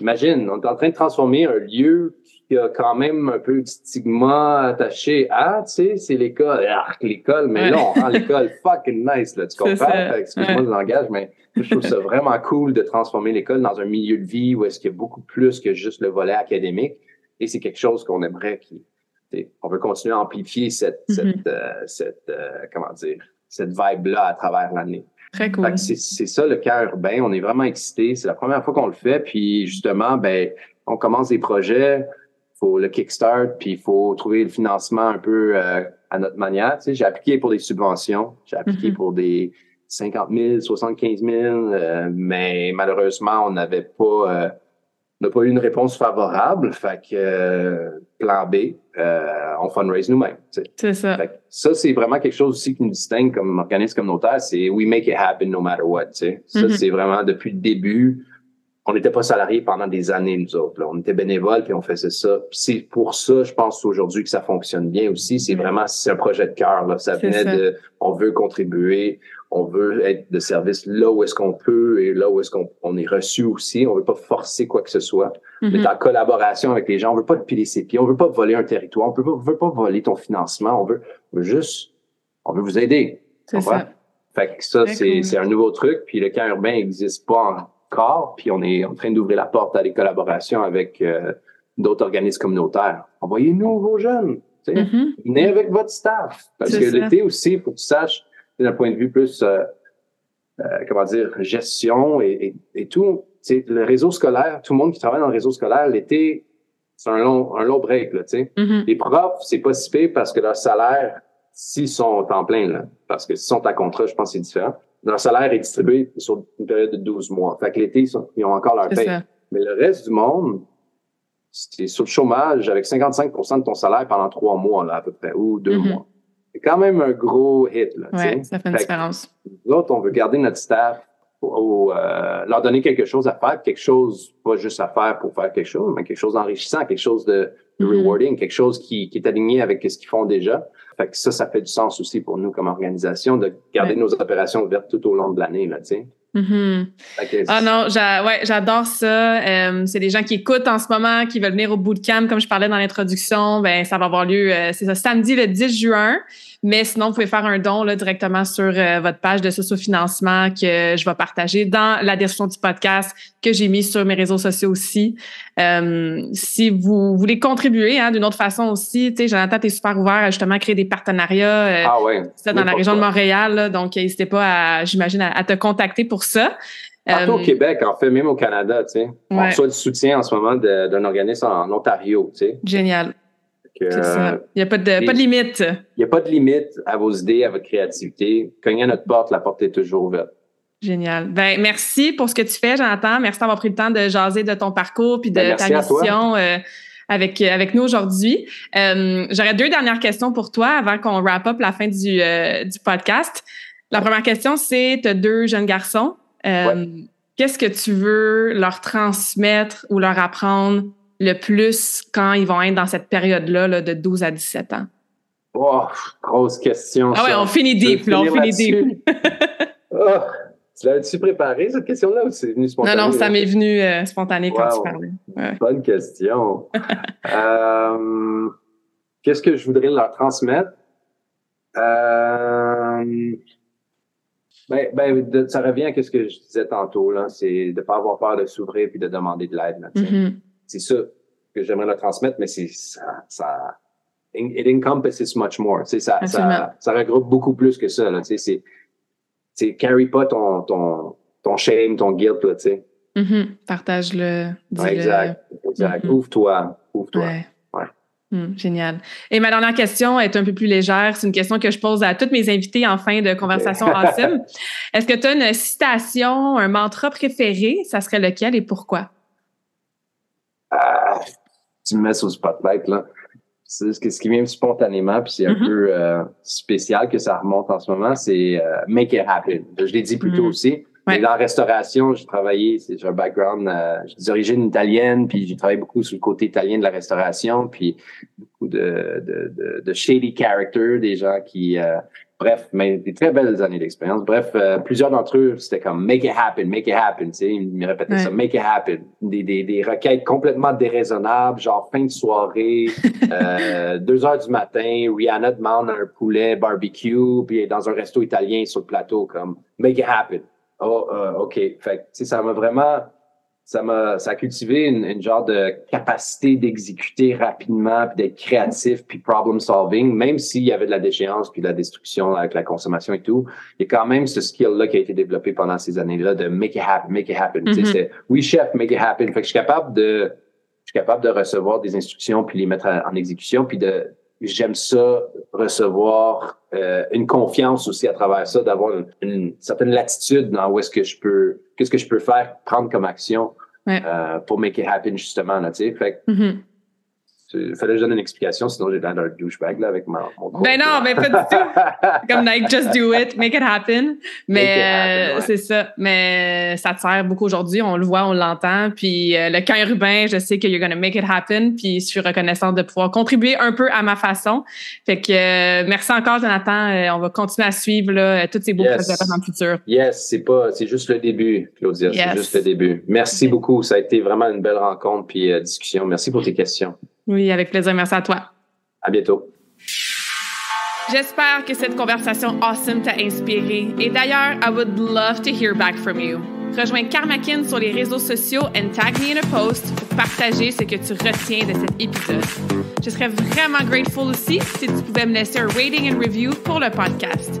Imagine, on est en train de transformer un lieu qui a quand même un peu de stigma attaché à, tu sais, c'est l'école. Ah, l'école, mais non, hein, l'école fucking nice, là, tu comprends? Excuse-moi le langage, mais je trouve ça vraiment cool de transformer l'école dans un milieu de vie où est-ce qu'il y a beaucoup plus que juste le volet académique. Et c'est quelque chose qu'on aimerait qui, on veut continuer à amplifier cette, mm-hmm. cette, euh, cette euh, comment dire, cette vibe-là à travers l'année. Très cool. C'est ça le cœur urbain. On est vraiment excités. C'est la première fois qu'on le fait. Puis justement, ben, on commence des projets. Faut le kickstart, puis il faut trouver le financement un peu euh, à notre manière. Tu sais, j'ai appliqué pour des subventions. J'ai appliqué mm-hmm. pour des 50 000, 75 000, mais malheureusement, on n'avait pas, euh, n'a pas eu une réponse favorable. Fait que euh, plan B, euh, on fundraise nous-mêmes. C'est ça. ça, c'est vraiment quelque chose aussi qui nous distingue comme organisme communautaire, c'est we make it happen no matter what. Ça, mm-hmm. c'est vraiment depuis le début. On n'était pas salariés pendant des années, nous autres. On était bénévoles, puis on faisait ça. c'est pour ça, je pense aujourd'hui que ça fonctionne bien aussi. C'est mm-hmm. vraiment, c'est un projet de cœur. Ça venait de, on veut contribuer, on veut être de service là où est-ce qu'on peut et là où est-ce qu'on est reçu aussi. On veut pas forcer quoi que ce soit. Mm Mais en collaboration avec les gens, on veut pas te piler ses pieds, on veut pas voler un territoire, on veut pas, veut pas voler ton financement, on veut, juste, on veut vous aider. C'est ça. Fait que ça, c'est un nouveau truc. Puis le camp urbain n'existe pas encore. Puis on est en train d'ouvrir la porte à des collaborations avec euh, d'autres organismes communautaires. Envoyez-nous vos jeunes. Mm-hmm. Venez avec votre staff. Parce que l'été aussi, faut que tu saches, d'un point de vue plus, euh, euh, comment dire, gestion et, et, tout, le réseau scolaire, tout le monde qui travaille dans le réseau scolaire, l'été, c'est un long, un long break, là, tu sais. Mm-hmm. Les profs, c'est pas si pire parce que leur salaire, s'ils sont en plein, là, parce que s'ils sont à contrat, je pense que c'est différent, leur salaire est distribué sur une période de 12 mois. Fait que l'été, ils, ont encore leur paye. Mais le reste du monde, c'est sur le chômage avec 55% de ton salaire pendant trois mois, là, à peu près, ou deux mm-hmm. mois. C'est quand même un gros hit, là. Ouais, ça fait une différence. Nous autres, on veut garder notre staff ou euh, leur donner quelque chose à faire, quelque chose, pas juste à faire pour faire quelque chose, mais quelque chose d'enrichissant, quelque chose de, mm-hmm. rewarding, quelque chose qui, qui, est aligné avec ce qu'ils font déjà. Fait que ça, ça fait du sens aussi pour nous comme organisation de garder nos opérations ouvertes tout au long de l'année, là, tu Mm-hmm. Ah non, ouais, j'adore ça. Euh, c'est des gens qui écoutent en ce moment, qui veulent venir au bootcamp, comme je parlais dans l'introduction. Ben, ça va avoir lieu, euh, c'est ça, samedi le 10 juin. Mais sinon, vous pouvez faire un don là, directement sur euh, votre page de socio-financement que je vais partager dans la description du podcast que j'ai mis sur mes réseaux sociaux aussi. Euh, si vous voulez contribuer hein, d'une autre façon aussi, tu sais, Jonathan, tu es super ouvert à justement créer des partenariats euh, ah ouais. dans la région de Montréal. donc, n'hésitez pas, à, j'imagine, à, te contacter pour ça. Partout au Québec, en fait, même au Canada, tu sais. On reçoit du soutien en ce moment d'un organisme en Ontario, tu sais. Génial. Il n'y a pas de, pas de limite. Il n'y a pas de limite à vos idées, à votre créativité. Cognez à notre porte, la porte est toujours ouverte. Génial. Ben, merci pour ce que tu fais, Jonathan. Merci d'avoir pris le temps de jaser de ton parcours puis de ben, ta mission euh, avec, avec nous aujourd'hui. Euh, j'aurais deux dernières questions pour toi avant qu'on wrap up la fin du, euh, du podcast. La première question, c'est tu as deux jeunes garçons. Qu'est-ce que tu veux leur transmettre ou leur apprendre le plus quand ils vont être dans cette période-là de 12 à 17 ans? Oh, grosse question. Ah ouais, on finit deep, là, on finit deep. oh, tu l'avais-tu préparé, cette question-là, ou c'est venu spontané? Non, non, ça m'est venu euh, spontané quand tu parlais. Bonne question. euh, Qu'est-ce que je voudrais leur transmettre? Euh, ben, ben ça revient à ce que je disais tantôt, là, c'est de ne pas avoir peur de s'ouvrir puis de demander de l'aide. Mm-hmm. C'est ça que j'aimerais leur transmettre, mais c'est ça, ça it encompasses much more. Ça, ça, ça, regroupe beaucoup plus que ça. Là, c'est, c'est carry pas ton, ton, ton shame, ton guilt. Là, mm-hmm. Partage-le. exact. exact. Mm-hmm. Ouvre-toi. Ouvre-toi. Ouais. Mm, génial. Et ma dernière question est un peu plus légère. C'est une question que je pose à toutes mes invités en fin de conversation awesome. Est-ce que tu as une citation, un mantra préféré? Ça serait lequel et pourquoi? Tu me mets sur le spotlight, là. C'est ce qui vient spontanément, puis c'est un mm-hmm. peu euh, spécial que ça remonte en ce moment, c'est euh, make it happen. Je l'ai dit plus tôt mm. aussi. Mais dans la restauration, j'ai travaillé, j'ai un background, euh, j'ai origines italiennes, puis j'ai travaillé beaucoup sur le côté italien de la restauration, puis beaucoup de, de, de, de shady character, des gens qui Bref, mais des très belles années d'expérience. Bref, euh, plusieurs d'entre eux, c'était comme make it happen, make it happen. Tu sais, ils me répétaient ça, make it happen. Des, des, des requêtes complètement déraisonnables, genre fin de soirée, euh, deux heures du matin, Rihanna demande un poulet barbecue, puis dans un resto italien sur le plateau, comme make it happen. Oh, euh, OK. Fait tu sais, ça m'a vraiment ça m'a ça a cultivé une, une genre de capacité d'exécuter rapidement puis d'être créatif puis problem solving même s'il y avait de la déchéance puis de la destruction avec la consommation et tout. Il y a quand même ce skill là qui a été développé pendant ces années-là de make it happen make it happen. Mm oui chef make it happen. Fait que je suis capable de je suis capable de recevoir des instructions puis les mettre en exécution puis de j'aime ça recevoir euh, une confiance aussi à travers ça, d'avoir une, certaine latitude dans où est-ce que je peux, qu'est-ce que je peux faire, prendre comme action euh, pour make it happen justement là, tu sais. Fait mm-hmm. Il fallait que je donne une explication, sinon j'ai l'air d'un douchebag là, avec mon, mon Ben non, mais pas du tout. Comme like, just do it, make it happen. Mais euh, c'est ça. Mais ça te sert beaucoup aujourd'hui. On le voit, on l'entend. Puis euh, le camp urbain, je sais que you're gonna make it happen. Puis je suis reconnaissante de pouvoir contribuer un peu à ma façon. Fait que euh, merci encore, Jonathan. on va continuer à suivre là, tous ces beaux projets dans le futur. Yes, c'est pas, c'est juste le début, Claudia. C'est juste le début. Merci beaucoup. Ça a été vraiment une belle rencontre puis discussion. Merci pour tes questions. Oui, avec plaisir. Merci à toi. À bientôt. J'espère que cette conversation awesome t'a inspiré. Et d'ailleurs, I would love to hear back from you. Rejoins Karmakin sur les réseaux sociaux and tag me in a post pour partager ce que tu retiens de cet épisode. Je serais vraiment grateful aussi si tu pouvais me laisser un rating and review pour le podcast.